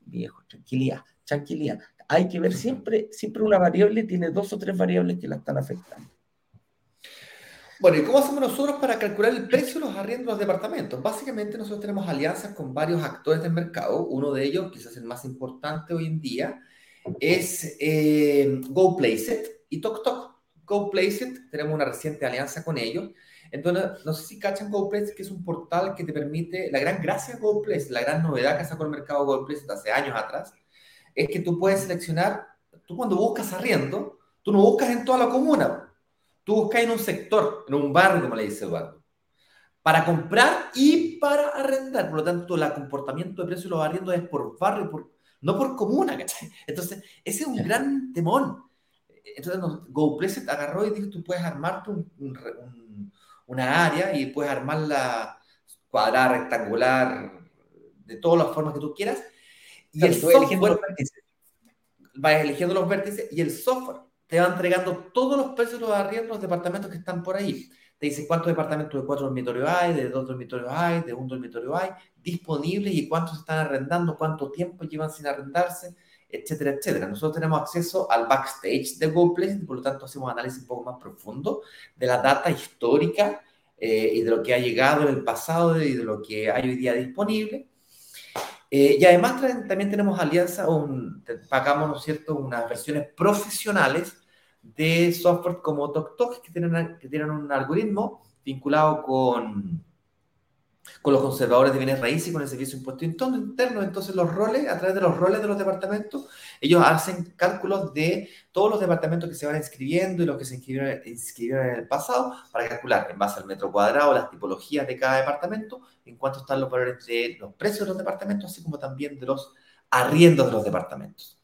Viejo, tranquilidad, tranquilidad. Hay que ver siempre, siempre una variable tiene dos o tres variables que la están afectando. Bueno, ¿y cómo hacemos nosotros para calcular el precio de los arriendos de los departamentos? Básicamente nosotros tenemos alianzas con varios actores del mercado. Uno de ellos, quizás el más importante hoy en día, es eh, GoPlaceit y TokTok. GoPlaceit, tenemos una reciente alianza con ellos. Entonces, no sé si cachan GoPlaceit, que es un portal que te permite, la gran gracia de GoPlaceit, la gran novedad que sacó el mercado GoPlaceit hace años atrás, es que tú puedes seleccionar, tú cuando buscas arriendo, tú no buscas en toda la comuna, tú buscas en un sector, en un barrio, como le dice Eduardo, para comprar y para arrendar. Por lo tanto, el comportamiento de precios de los arriendos es por barrio, por, no por comuna, ¿cachai? Entonces, ese es un gran temón. Entonces, GoPlaceit agarró y dijo, tú puedes armarte una área y puedes armarla cuadrada, rectangular, de todas las formas que tú quieras, y el software, eligiendo los vértices. Vas eligiendo los vértices y el software te va entregando todos los precios de los arriendos de los departamentos que están por ahí. Te dice cuántos departamentos de cuatro dormitorios hay, de dos dormitorios hay, de un dormitorio hay, disponibles y cuántos están arrendando, cuánto tiempo llevan sin arrendarse, etcétera, etcétera. Nosotros tenemos acceso al backstage de y por lo tanto hacemos análisis un poco más profundo de la data histórica eh, y de lo que ha llegado en el pasado y de lo que hay hoy día disponible. Eh, y además también tenemos alianza, un, pagamos, ¿no es cierto?, unas versiones profesionales de software como TokTok, que tienen, que tienen un algoritmo vinculado con, con los conservadores de bienes raíces y con el servicio de impuesto interno. Entonces, los roles, a través de los roles de los departamentos, ellos hacen cálculos de todos los departamentos que se van inscribiendo y los que se inscribieron, en el pasado para calcular en base al metro cuadrado las tipologías de cada departamento, en cuánto están los valores de los precios de los departamentos, así como también de los arriendos de los departamentos.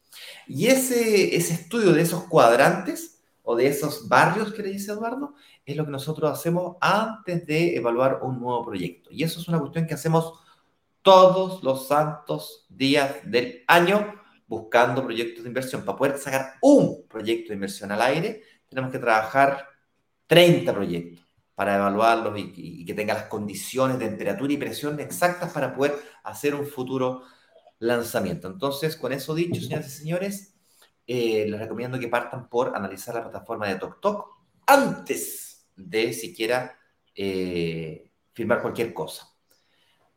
Y ese, ese estudio de esos cuadrantes o de esos barrios que le dice Eduardo, es lo que nosotros hacemos antes de evaluar un nuevo proyecto. Y eso es una cuestión que hacemos todos los santos días del año buscando proyectos de inversión. Para poder sacar un proyecto de inversión al aire, tenemos que trabajar 30 proyectos para evaluarlos y, que tenga las condiciones de temperatura y presión exactas para poder hacer un futuro lanzamiento. Entonces, con eso dicho, señoras y señores, eh, les recomiendo que partan por analizar la plataforma de TokTok antes de siquiera eh, firmar cualquier cosa.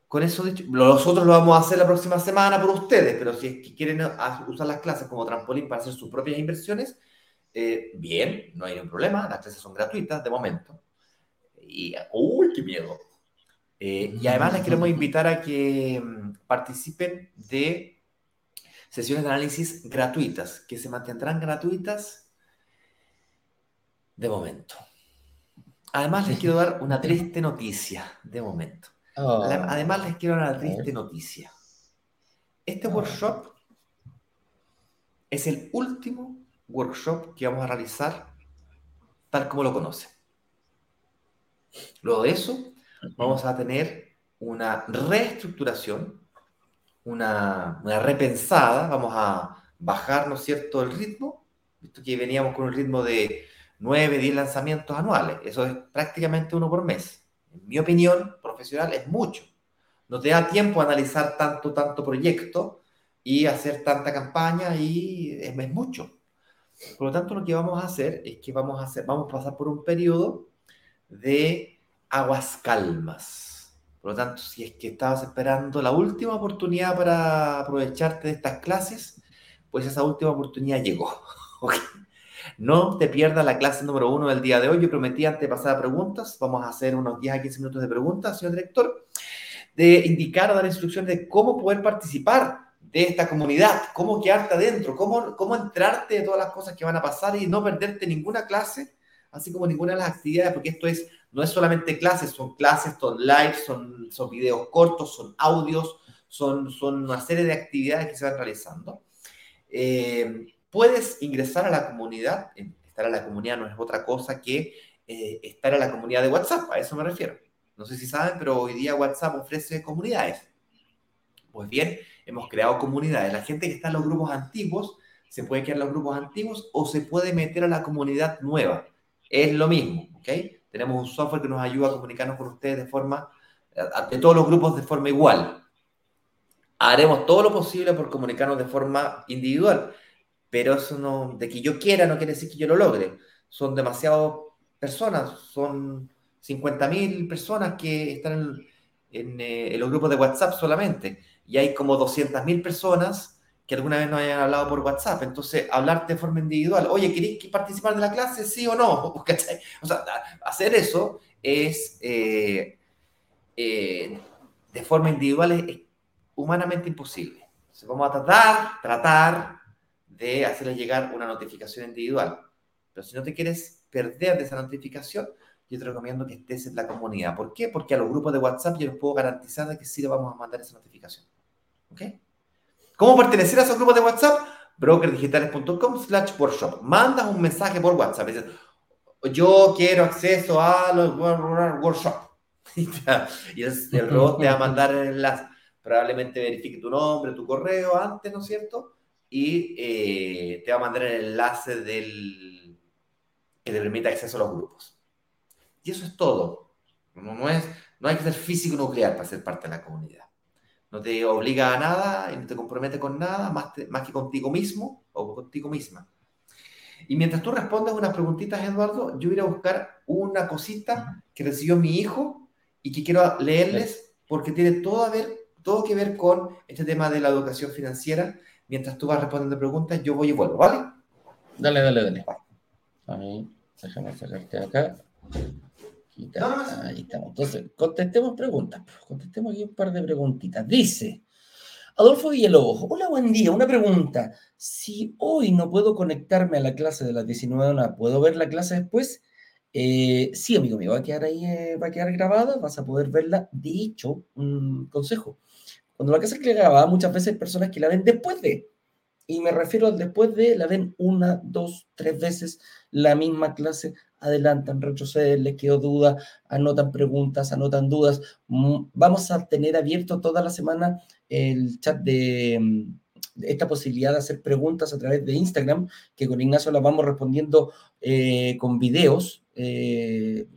Con eso dicho, nosotros lo vamos a hacer la próxima semana por ustedes, pero si es que quieren usar las clases como trampolín para hacer sus propias inversiones, eh, bien, no hay ningún problema, las clases son gratuitas de momento. Y, ¡Uy, qué miedo! Eh, y además les queremos invitar a que mm, participen de sesiones de análisis gratuitas, que se mantendrán gratuitas de momento. Además les quiero dar una <laughs> triste noticia de momento. Oh. Además, les quiero dar una triste noticia. Este workshop es el último workshop que vamos a realizar tal como lo conocen. Luego de eso, vamos a tener una reestructuración, una, repensada, vamos a bajar, ¿no cierto?, el ritmo, visto que veníamos con un ritmo de 9, 10 lanzamientos anuales, eso es prácticamente uno por mes en mi opinión profesional, es mucho. No te da tiempo a analizar tanto, tanto proyecto y hacer tanta campaña y es, mucho. Por lo tanto, lo que vamos a hacer es que vamos a, hacer, vamos a pasar por un periodo de aguas calmas. Por lo tanto, si es que estabas esperando la última oportunidad para aprovecharte de estas clases, pues esa última oportunidad llegó. <laughs> No te pierdas la clase número uno del día de hoy. Yo prometí antes de pasar a preguntas. Vamos a hacer unos 10 a 15 minutos de preguntas, señor director, de indicar o dar instrucciones de cómo poder participar de esta comunidad, cómo quedarte adentro, cómo, cómo entrarte de todas las cosas que van a pasar y no perderte ninguna clase, así como ninguna de las actividades, porque esto es, no es solamente clases, son clases, son lives, son, son videos cortos, son audios, son, son una serie de actividades que se van realizando. Eh, puedes ingresar a la comunidad, estar a la comunidad no es otra cosa que eh, estar a la comunidad de WhatsApp, a eso me refiero. No sé si saben, pero hoy día WhatsApp ofrece comunidades. Pues bien, hemos creado comunidades. La gente que está en los grupos antiguos se puede quedar en los grupos antiguos o se puede meter a la comunidad nueva. Es lo mismo, ¿ok? Tenemos un software que nos ayuda a comunicarnos con ustedes de forma, de todos los grupos de forma igual. Haremos todo lo posible por comunicarnos de forma individual, pero eso no, de que yo quiera no quiere decir que yo lo logre. Son demasiadas personas, son 50.000 personas que están en, eh, en, los grupos de WhatsApp solamente, y hay como 200.000 personas que alguna vez no hayan hablado por WhatsApp. Entonces, hablar de forma individual, oye, ¿queréis participar de la clase? Sí o no. <laughs> O sea, hacer eso es eh, eh, de forma individual es, humanamente imposible. Vamos a tratar, tratar de hacerles llegar una notificación individual. Pero si no te quieres perder de esa notificación, yo te recomiendo que estés en la comunidad. ¿Por qué? Porque a los grupos de WhatsApp yo les puedo garantizar de que sí le vamos a mandar esa notificación. ¿Ok? ¿Cómo pertenecer a esos grupos de WhatsApp? brokerdigitales.com slash workshop. Mandas un mensaje por WhatsApp. Dices, yo quiero acceso a los workshop. <laughs> y el, robot te va a mandar el enlace. Probablemente verifique tu nombre, tu correo antes, ¿no es cierto? Y eh, te va a mandar el enlace del que te permite acceso a los grupos. Y eso es todo. No, es, no hay que ser físico nuclear para ser parte de la comunidad no te obliga a nada y no te compromete con nada más, más que contigo mismo o contigo misma. Y mientras tú respondes unas preguntitas, Eduardo, yo voy a buscar una cosita que recibió mi hijo y que quiero leerles porque tiene todo, a ver, todo que ver con este tema de la educación financiera. Mientras tú vas respondiendo preguntas, yo voy y vuelvo, ¿vale? Dale, dale, dale. Ahí, déjame sacarte acá. Ahí estamos. Entonces, contestemos preguntas. Contestemos aquí un par de preguntitas. Dice Adolfo Villalobos. Hola, buen día. Una pregunta. Si hoy no puedo conectarme a la clase de las 19 horas, ¿puedo ver la clase después? Eh, sí, amigo mío, va a quedar ahí, eh, va a quedar grabada, vas a poder verla. De hecho, un consejo. Cuando la clase queda grabada, muchas veces hay personas que la ven después de. Y me refiero al después de, la ven una, dos, tres veces la misma clase adelantan, retroceden, les quedó duda, anotan preguntas, anotan dudas. Mm, vamos a tener abierto toda la semana el chat de, mm, esta posibilidad de hacer preguntas a través de Instagram, que con Ignacio las vamos respondiendo eh, con videos. Eh,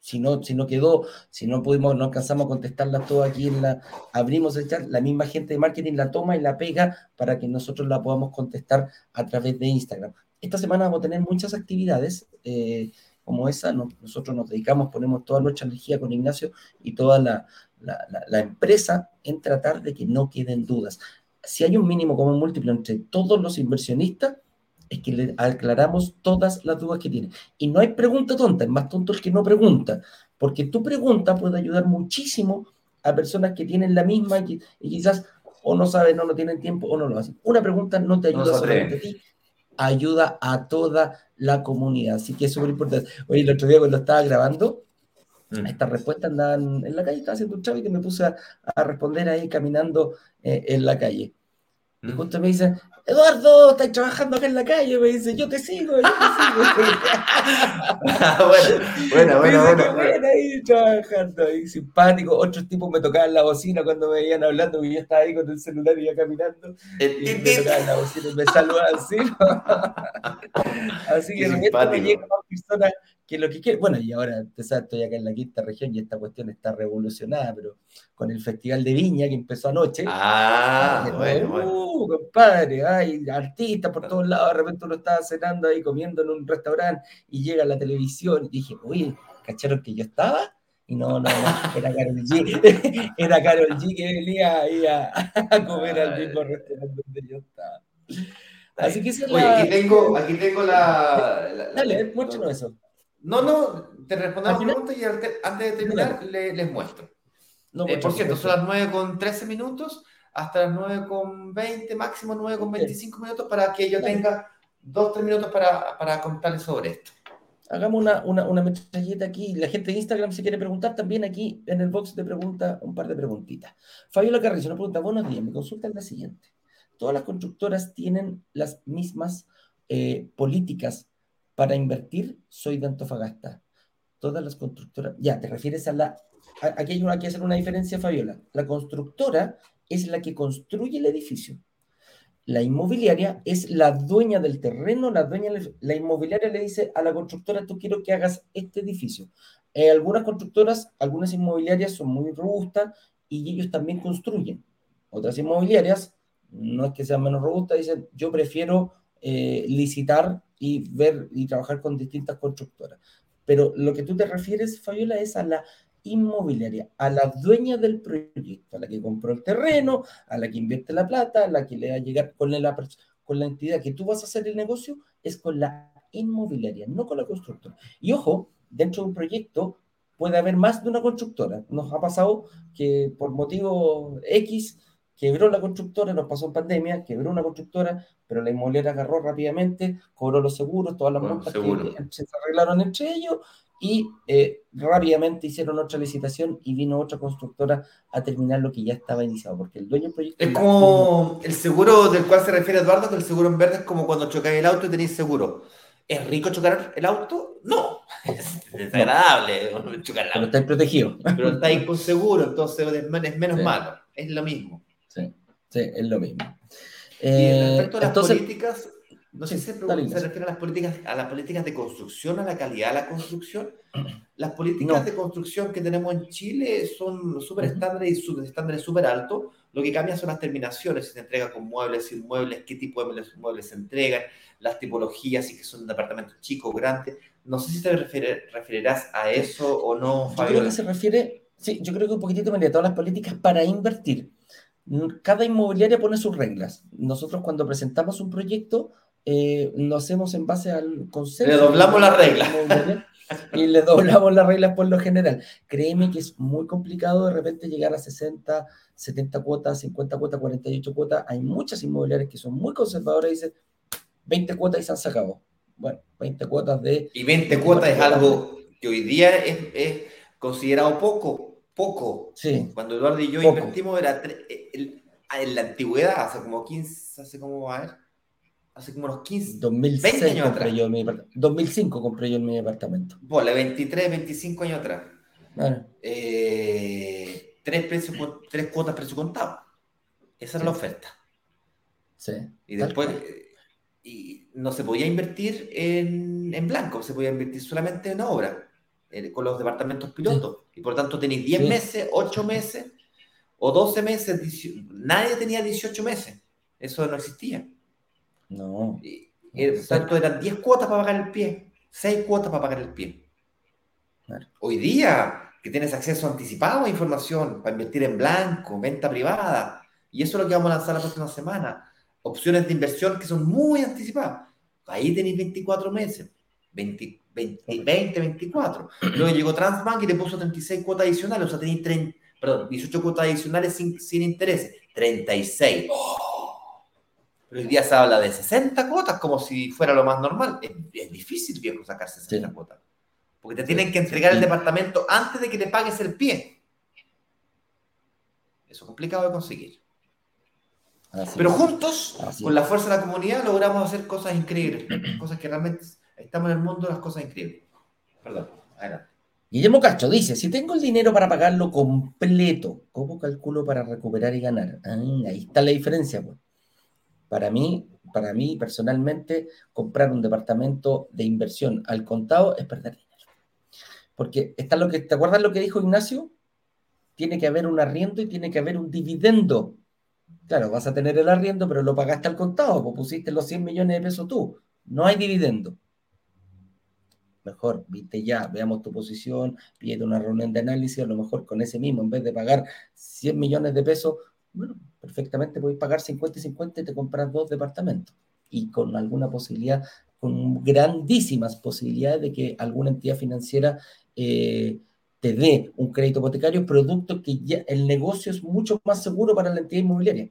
si no, si no quedó, si no pudimos, no alcanzamos a contestarlas todas aquí en la, abrimos el chat, la misma gente de marketing la toma y la pega para que nosotros la podamos contestar a través de Instagram esta semana vamos a tener muchas actividades eh, como esa. nosotros nos dedicamos, ponemos toda nuestra energía con Ignacio y toda la, la, empresa en tratar de que no queden dudas. Si hay un mínimo común múltiplo entre todos los inversionistas, es que le aclaramos todas las dudas que tienen. Y no hay pregunta tonta, es más tonto el que no pregunta, porque tu pregunta puede ayudar muchísimo a personas que tienen la misma y, quizás o no saben o no tienen tiempo o no lo hacen. Una pregunta no te ayuda solamente a ti, ayuda a toda la comunidad. Así que es súper importante. Oye, el otro día cuando estaba grabando, mm. estas respuestas andaban en la calle, estaba haciendo un chavo y me puse a, responder ahí caminando eh, en la calle. Y mm. justo me dice, Eduardo, estás trabajando acá en la calle. Me dice, yo te sigo, yo te sigo. <laughs> <laughs> bueno, bueno, bueno, bueno. ahí trabajando, ahí simpático. Otros tipos me tocaban la bocina cuando me veían hablando, y yo estaba ahí con el celular y iba caminando. y me tocaban la bocina y me saludaban así. <laughs> así que esto me llegan más personas que lo que quiere. Bueno, y ahora, estoy acá en la quinta región y esta cuestión está revolucionada, pero con el Festival de Viña que empezó anoche. Ah, bueno, uh, compadre, hay artistas por todos lados, de repente uno estaba cenando ahí comiendo en un restaurante y llega a la televisión y dije, oye, ¿cacharon que yo estaba? Y no, no, <laughs> era Carol G. <laughs> era Carol G que venía ahí a, comer al mismo restaurante donde yo estaba. Así que Oye, aquí tengo, aquí tengo la, Dale, muéstranos eso. No, no, te respondemos la pregunta y antes de terminar les muestro. Eh, por cierto, son las 9 con 13 minutos hasta las 9 con 20, máximo 9 con 25 minutos para que yo tenga 2-3 minutos para, para contarles sobre esto. hagamos una, una, una aquí. La gente de Instagram, si quiere preguntar, también aquí en el box de preguntas, un par de preguntitas. Fabiola Carrizo nos pregunta: Buenos días, mi consulta es la siguiente. Todas las constructoras tienen las mismas eh, políticas para invertir. Soy de Antofagasta. Todas las constructoras. Ya, te refieres a la. Aquí hay, que hacer una diferencia, Fabiola. La constructora es la que construye el edificio. La inmobiliaria es la dueña del terreno, la dueña, la inmobiliaria le dice a la constructora, tú quiero que hagas este edificio. Eh, algunas constructoras, algunas inmobiliarias son muy robustas y ellos también construyen. Otras inmobiliarias, no es que sean menos robustas, dicen, yo prefiero eh, licitar y ver y trabajar con distintas constructoras. Pero lo que tú te refieres, Fabiola, es a la inmobiliaria, a la dueña del proyecto, a la que compró el terreno, a la que invierte la plata, a la que le va a llegar con la, con la entidad que tú vas a hacer el negocio, es con la inmobiliaria, no con la constructora. Y ojo, dentro de un proyecto puede haber más de una constructora. Nos ha pasado que por motivo X quebró la constructora, nos pasó en pandemia, quebró una constructora, pero la inmobiliaria agarró rápidamente, cobró los seguros, todas las multas que se arreglaron entre ellos y eh, rápidamente hicieron otra licitación y vino otra constructora a terminar lo que ya estaba iniciado, porque el dueño del proyecto... Es como el seguro del cual se refiere Eduardo, que el seguro en verde es como cuando chocáis el auto y tenéis seguro. ¿Es rico chocar el auto? No, <laughs> es desagradable chocar el auto. Pero estáis protegido. Pero estáis con seguro, entonces es menos malo, es lo mismo. Sí, sí, es lo mismo. y respecto a las políticas, no sé si se, refiere a las, políticas, a las políticas de construcción, a la calidad de la construcción. Las políticas de construcción que tenemos en Chile son súper estándares y estándares súper altos. Lo que cambia son las terminaciones, si se entrega con muebles, sin muebles, qué tipo de muebles, se entregan, las tipologías, si son departamentos chicos, grandes. No sé si te referirás a eso o no, Fabio. Yo creo que se refiere, sí, yo creo que un poquitito me todas las políticas para invertir. Cada inmobiliaria pone sus reglas. Nosotros cuando presentamos un proyecto eh, lo hacemos en base al concepto. Le doblamos las reglas. <laughs> Y le doblamos las reglas por lo general. Créeme que es muy complicado de repente llegar a 60, 70 cuotas, 50 cuotas, 48 cuotas. Hay muchas inmobiliarias que son muy conservadoras y dicen 20 cuotas y se han sacado. Bueno, 20 cuotas de... Y 20 cuotas es algo que hoy día es, considerado poco, poco. Sí. Cuando Eduardo y yo invertimos era en la antigüedad, hace como 15, hace como, a ver, hace como unos 15, 2006 20 años atrás. Yo mi, 2005 compré yo en mi departamento. Vale, 23, 25 años atrás. Eh, tres, precios, tres cuotas precio contado. Esa era la oferta. Sí. Y después y no se podía invertir en, en, blanco, se podía invertir solamente en obra, eh, con los departamentos pilotos. Y por tanto tenéis 10 meses, 8 meses o 12 meses. Nadie tenía 18 meses. Eso no existía. No. Y, tanto eran 10 cuotas para pagar el pie, 6 cuotas para pagar el pie. Hoy día, que tienes acceso anticipado a información para invertir en blanco, venta privada, y eso es lo que vamos a lanzar la próxima semana. Opciones de inversión que son muy anticipadas. Ahí tenéis 24 meses, 20, 20, 24. Luego llegó Transbank y te puso 36 cuotas adicionales, o sea, tenéis 30, perdón, 18 cuotas adicionales sin, sin intereses, 36. Pero hoy día se habla de 60 cuotas como si fuera lo más normal. Es, difícil, viejo, sacar 60 cuotas. Porque te tienen que entregar el departamento antes de que te pagues el pie. Eso es complicado de conseguir. Pero juntos, con la fuerza de la comunidad, logramos hacer cosas increíbles. cosas que realmente estamos en el mundo de las cosas increíbles. Perdón, adelante. Guillermo Castro dice, si tengo el dinero para pagarlo completo, ¿cómo calculo para recuperar y ganar? Ah, ahí está la diferencia. Pues. Para mí, para mí personalmente, comprar un departamento de inversión al contado es perder dinero. Porque está lo que, ¿te acuerdas lo que dijo Ignacio? Tiene que haber un arriendo y tiene que haber un dividendo. Claro, vas a tener el arriendo, pero lo pagaste al contado, pues pusiste los 100 millones de pesos tú. No hay dividendo. Mejor, viste ya, veamos tu posición, pide una reunión de análisis, a lo mejor con ese mismo, en vez de pagar 100 millones de pesos, bueno, perfectamente podéis pagar 50 y 50 y te compras dos departamentos. Y con alguna posibilidad, con grandísimas posibilidades de que alguna entidad financiera eh, te dé un crédito hipotecario, producto que ya el negocio es mucho más seguro para la entidad inmobiliaria,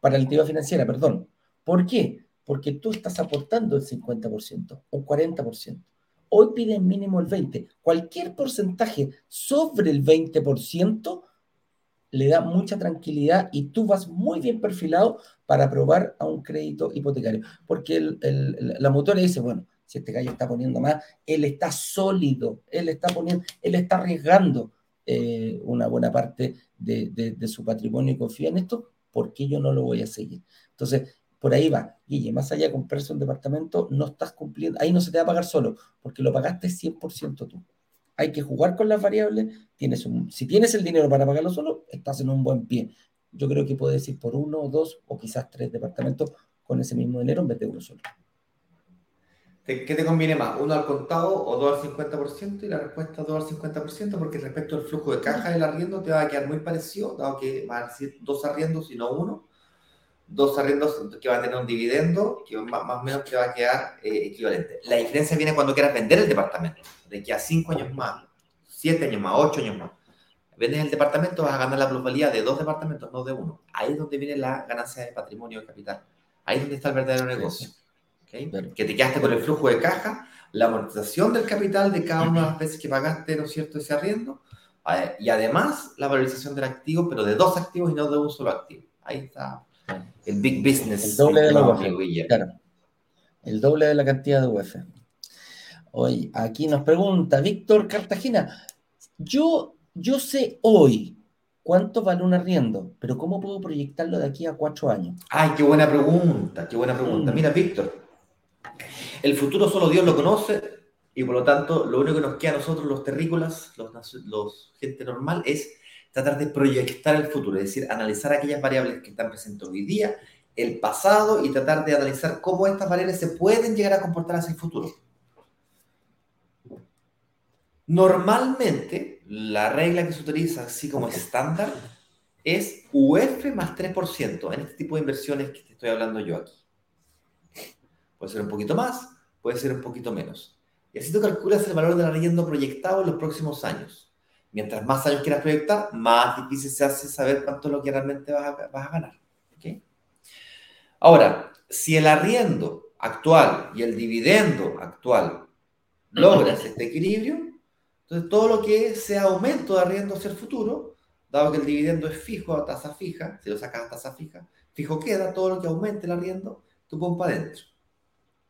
para la entidad financiera, perdón. ¿Por qué? Porque tú estás aportando el 50%, un 40%. Hoy piden mínimo el 20%. Cualquier porcentaje sobre el 20% le da mucha tranquilidad y tú vas muy bien perfilado para aprobar a un crédito hipotecario. Porque la motora dice, bueno, si este gallo está poniendo más, él está sólido, él está poniendo, él está arriesgando eh, una buena parte de, su patrimonio y confía en esto, ¿por qué yo no lo voy a seguir? Entonces, por ahí va. Guille, más allá de comprarse un departamento, no estás cumpliendo, ahí no se te va a pagar solo, porque lo pagaste 100% tú. Hay que jugar con las variables. Tienes un, si tienes el dinero para pagarlo solo, estás en un buen pie. Yo creo que puedes ir por uno dos o quizás tres departamentos con ese mismo dinero en vez de uno solo. ¿Qué te conviene más? ¿Uno al contado o dos al 50%? Y la respuesta es dos al 50% porque respecto al flujo de caja del arriendo te va a quedar muy parecido, dado que va a ser dos arriendos y no uno dos arriendos que van a tener un dividendo que más, o menos te va a quedar eh, equivalente. La diferencia viene cuando quieras vender el departamento, de que a cinco años más, siete años más, ocho años más. Vendes el departamento, vas a ganar la plusvalía de dos departamentos, no de uno. Ahí es donde viene la ganancia de patrimonio de capital. Ahí es donde está el verdadero negocio. Que te quedaste con el flujo de caja, la amortización del capital de cada una de las veces que pagaste, ¿no es cierto?, ese arriendo. Y además la valorización del activo, pero de dos activos y no de un solo activo. Ahí está el big business. El doble de la UF. Claro. El doble de la cantidad de UF. Hoy, aquí nos pregunta Víctor Cartagena. Yo, yo sé hoy cuánto vale un arriendo, pero ¿cómo puedo proyectarlo de aquí a cuatro años? Ay, qué buena pregunta, qué buena pregunta. Mm. Mira, Víctor, el futuro solo Dios lo conoce y por lo tanto lo único que nos queda a nosotros, los terrícolas, los, los gente normal, es tratar de proyectar el futuro, es decir, analizar aquellas variables que están presentes hoy día, el pasado y tratar de analizar cómo estas variables se pueden llegar a comportar hacia el futuro. Normalmente, la regla que se utiliza así como estándar es UF más 3% en este tipo de inversiones que te estoy hablando yo aquí. Puede ser un poquito más, puede ser un poquito menos. Y así tú calculas el valor del arriendo proyectado en los próximos años. Mientras más años quieras proyectar, más difícil se hace saber cuánto es lo que realmente vas a, ganar. Ahora, si el arriendo actual y el dividendo actual logras este equilibrio, entonces todo lo que sea aumento de arriendo hacia el futuro, dado que el dividendo es fijo a tasa fija, si lo sacas a tasa fija, fijo queda, todo lo que aumente el arriendo, tú pones para adentro.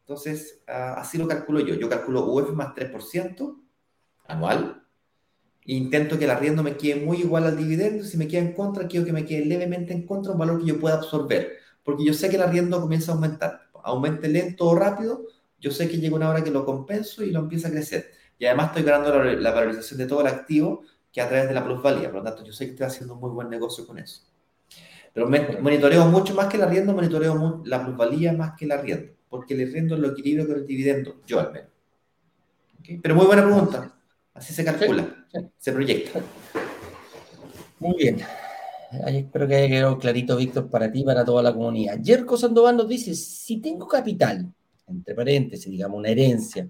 Entonces, ah, así lo calculo yo. Yo calculo UF más 3% anual Intento que el arriendo me quede muy igual al dividendo. Si me queda en contra, quiero que me quede levemente en contra, un valor que yo pueda absorber. Porque yo sé que el arriendo comienza a aumentar. Aumente lento o rápido, yo sé que llega una hora que lo compenso y lo empieza a crecer. Y además estoy ganando la, valorización de todo el activo que a través de la plusvalía. Por lo tanto, yo sé que estoy haciendo un muy buen negocio con eso. Pero monitoreo mucho más que el arriendo, monitoreo la plusvalía más que el arriendo. Porque el arriendo lo equilibrio con el dividendo, yo al menos. Pero muy buena pregunta. Así se calcula, se proyecta. Muy bien. espero que haya quedado clarito, Víctor, para ti y para toda la comunidad. Jerko Sandoval nos dice, si tengo capital, entre paréntesis, digamos, una herencia,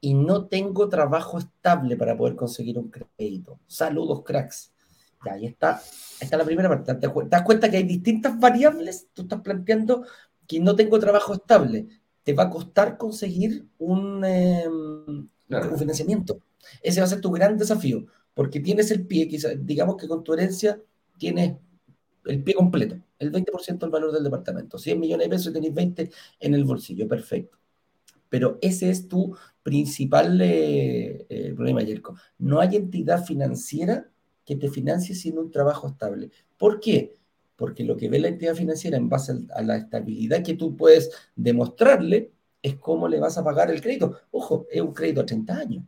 y no tengo trabajo estable para poder conseguir un crédito. Saludos, cracks. Ya, ahí está. Ahí está la primera parte. ¿Te das cuenta que hay distintas variables? Tú estás planteando que no tengo trabajo estable. Te va a costar conseguir un, em, un financiamiento. Ese va a ser tu gran desafío, porque tienes el pie, digamos que con tu herencia tienes el pie completo, el 20% del valor del departamento, 100 millones de pesos y tenés 20 en el bolsillo, perfecto. Pero ese es tu principal eh, eh, problema, Yerko. No hay entidad financiera que te financie sin un trabajo estable. ¿Por qué? Porque lo que ve la entidad financiera en base a la estabilidad que tú puedes demostrarle es cómo le vas a pagar el crédito. Ojo, es un crédito a 30 años.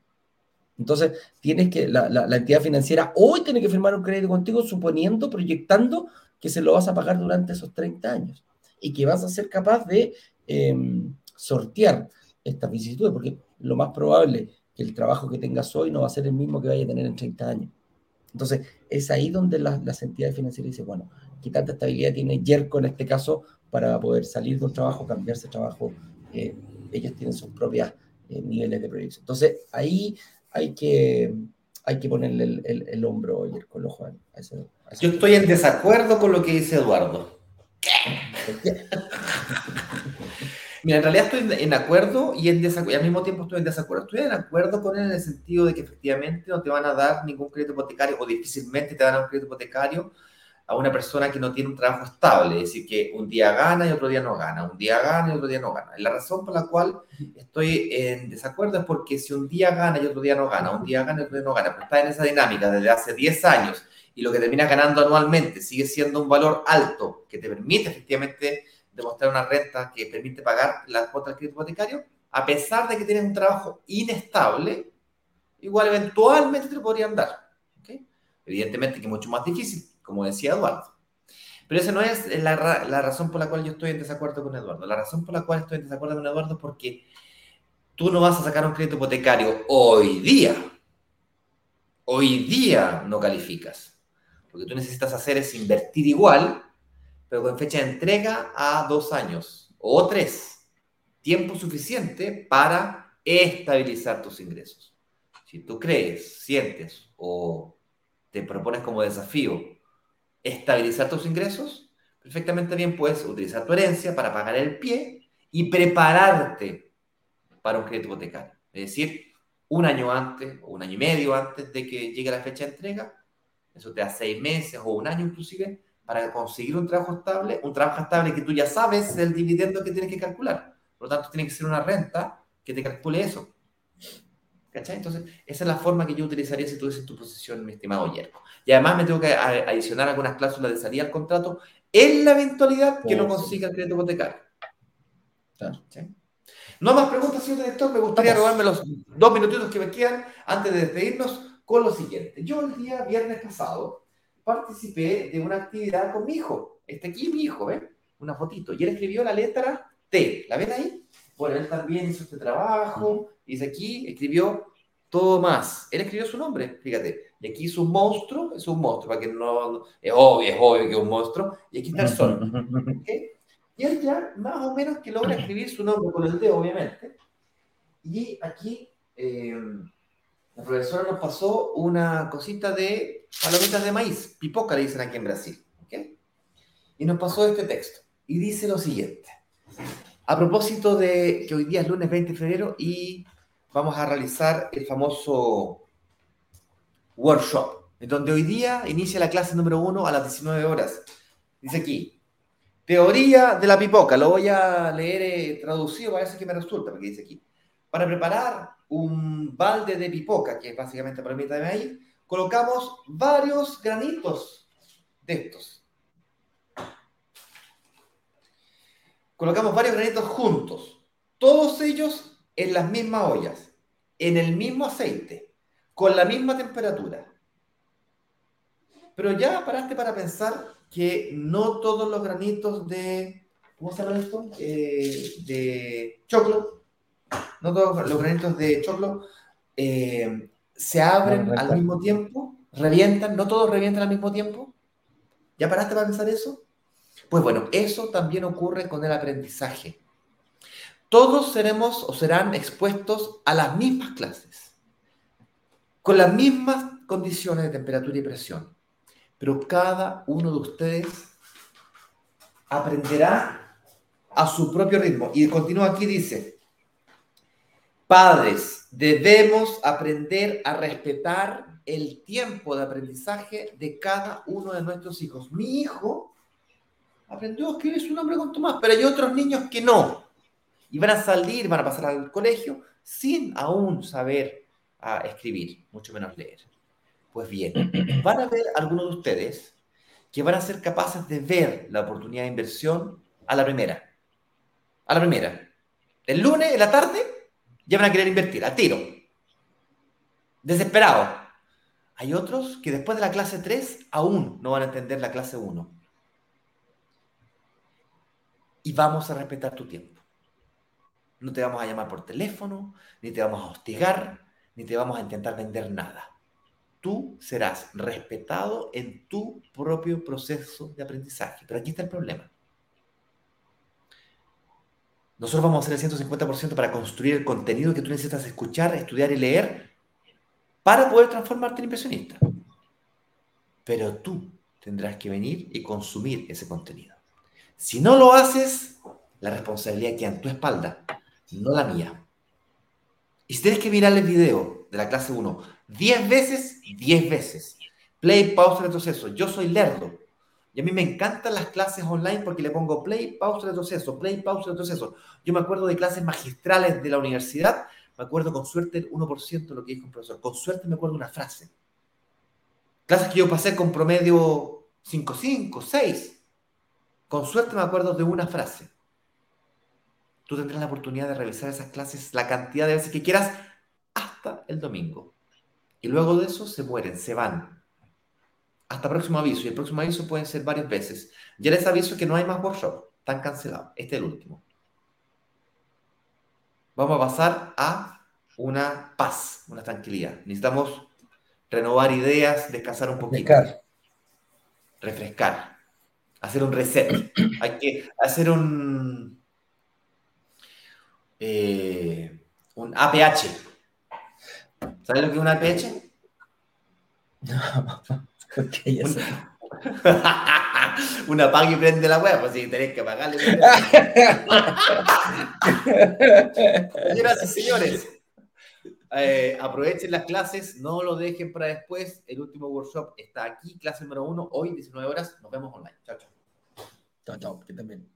Entonces, tienes que, la, entidad financiera hoy tiene que firmar un crédito contigo suponiendo, proyectando que se lo vas a pagar durante esos 30 años y que vas a ser capaz de em, sortear estas vicisitudes, porque lo más probable que el trabajo que tengas hoy no va a ser el mismo que vaya a tener en 30 años. Entonces, es ahí donde las, entidades financieras dicen, bueno, ¿qué tanta estabilidad tiene Yerko en este caso para poder salir de un trabajo, cambiarse de trabajo? Eh, ellos tienen sus propios eh, niveles de proyección. Entonces, ahí hay que, hay que ponerle el, hombro y el colo, Yo estoy en desacuerdo con lo que dice Eduardo. <laughs> Mira, en realidad estoy en acuerdo y, en y al mismo tiempo estoy en desacuerdo. Estoy en acuerdo con él en el sentido de que efectivamente no te van a dar ningún crédito hipotecario o difícilmente te van a dar un crédito hipotecario a una persona que no tiene un trabajo estable, es decir, que un día gana y otro día no gana, un día gana y otro día no gana. La razón por la cual estoy en desacuerdo es porque si un día gana y otro día no gana, un día gana y otro día no gana, pero está en esa dinámica desde hace 10 años y lo que termina ganando anualmente sigue siendo un valor alto que te permite efectivamente demostrar una renta que permite pagar la cuota del crédito hipotecario, a pesar de que tienes un trabajo inestable, igual eventualmente te lo podrían dar. Evidentemente que es mucho más difícil, como decía Eduardo. Pero esa no es la, la, razón por la cual yo estoy en desacuerdo con Eduardo. La razón por la cual estoy en desacuerdo con Eduardo es porque tú no vas a sacar un crédito hipotecario hoy día. Hoy día no calificas. Lo que tú necesitas hacer es invertir igual, pero con fecha de entrega a dos años o tres. Tiempo suficiente para estabilizar tus ingresos. Si tú crees, sientes o te propones como desafío estabilizar tus ingresos, perfectamente bien puedes utilizar tu herencia para pagar el pie y prepararte para un crédito hipotecario. Es decir, un año antes o un año y medio antes de que llegue la fecha de entrega, eso te da seis meses o un año inclusive, para conseguir un trabajo estable, un trabajo estable que tú ya sabes el dividendo que tienes que calcular. Por lo tanto, tiene que ser una renta que te calcule eso. ¿Cachai? Entonces, esa es la forma que yo utilizaría si tuviese tu posición, mi estimado Yerko. Y además me tengo que adicionar algunas cláusulas de salida al contrato en la eventualidad que no consiga el crédito hipotecario. No más preguntas, señor director. Me gustaría robarme los dos minutitos que me quedan antes de despedirnos con lo siguiente. Yo el día viernes pasado participé de una actividad con mi hijo. Este aquí mi hijo, ¿ven? Una fotito. Y él escribió la letra T. ¿La ven ahí? Bueno, él también hizo este trabajo. Dice aquí, escribió todo más. Él escribió su nombre, fíjate. Y aquí es un monstruo, es un monstruo, para que no. Es obvio, es obvio que es un monstruo. Y aquí está el sol. Y él ya más o menos que logra escribir su nombre con el dedo, obviamente. Y aquí eh, la profesora nos pasó una cosita de palomitas de maíz, pipoca le dicen aquí en Brasil. Y nos pasó este texto. Y dice lo siguiente. A propósito de que hoy día es lunes 20 de febrero y vamos a realizar el famoso workshop, en donde hoy día inicia la clase número uno a las 19 horas. Dice aquí, teoría de la pipoca, lo voy a leer eh, traducido, parece que me resulta, porque dice aquí, para preparar un balde de pipoca, que es básicamente palomita de colocamos varios granitos de estos. Colocamos varios granitos juntos, todos ellos en las mismas ollas, en el mismo aceite, con la misma temperatura. Pero ya paraste para pensar que no todos los granitos de, ¿cómo se llama esto? Eh, de choclo, no todos los granitos de choclo eh, se abren al mismo tiempo, revientan, no todos revientan al mismo tiempo. ¿Ya paraste para pensar eso? Pues bueno, eso también ocurre con el aprendizaje todos seremos o serán expuestos a las mismas clases, con las mismas condiciones de temperatura y presión, pero cada uno de ustedes aprenderá a su propio ritmo. Y continúa aquí, dice, padres, debemos aprender a respetar el tiempo de aprendizaje de cada uno de nuestros hijos. Mi hijo aprendió a escribir su nombre con Tomás, pero hay otros niños que no y van a salir, van a pasar al colegio sin aún saber a escribir, mucho menos leer. Pues bien, <clears throat> van a ver algunos de ustedes que van a ser capaces de ver la oportunidad de inversión a la primera. A la primera. El lunes, en la tarde, ya van a querer invertir, a tiro. Desesperado. Hay otros que después de la clase 3 aún no van a entender la clase 1. Y vamos a respetar tu tiempo. No te vamos a llamar por teléfono, ni te vamos a hostigar, ni te vamos a intentar vender nada. Tú serás respetado en tu propio proceso de aprendizaje. Pero aquí está el problema. Nosotros vamos a hacer el 150% para construir el contenido que tú necesitas escuchar, estudiar y leer para poder transformarte en impresionista. Pero tú tendrás que venir y consumir ese contenido. Si no lo haces, la responsabilidad queda en tu espalda, no la mía. Y si tienes que mirar el video de la clase 1 10 veces, 10 veces. Play, pausa, retroceso. Yo soy lerdo. Y a mí me encantan las clases online porque le pongo play, pausa, retroceso, play, pausa, retroceso. Yo me acuerdo de clases magistrales de la universidad, me acuerdo con suerte el 1% de lo que dijo un profesor. Con suerte me acuerdo una frase. Clases que yo pasé con promedio 5, 5, 6. Con suerte me acuerdo de una frase. Tú tendrás la oportunidad de revisar esas clases la cantidad de veces que quieras hasta el domingo. Y luego de eso se mueren, se van. Hasta próximo aviso. Y el próximo aviso pueden ser varias veces. Ya les aviso que no hay más workshop. Están cancelados. Este es el último. Vamos a pasar a una paz, una tranquilidad. Necesitamos renovar ideas, descansar un poquito. Refrescar. Refrescar. Hacer un reset. <clears throat> Hay que hacer un. Eh, un APH. ¿Sabes lo que es un APH? No, <laughs> okay, ya <laughs> una paga y prende la web, pues si tenés que pagarle. Señoras y señores, eh, aprovechen las clases, no lo dejen para después. El último workshop está aquí, clase número uno, hoy 19 horas. Nos vemos online. Chao, chao. Chao, chao, que también.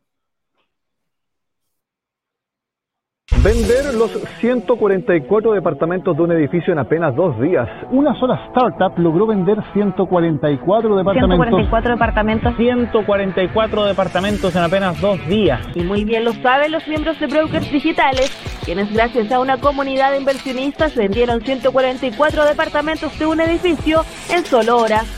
Vender los 144 departamentos de un edificio en apenas dos días. Una sola startup logró vender 144 departamentos. 144 departamentos. 144 departamentos en apenas dos días. Y muy bien lo saben los miembros de Brokers Digitales, quienes gracias a una comunidad de inversionistas vendieron 144 departamentos de un edificio en solo horas.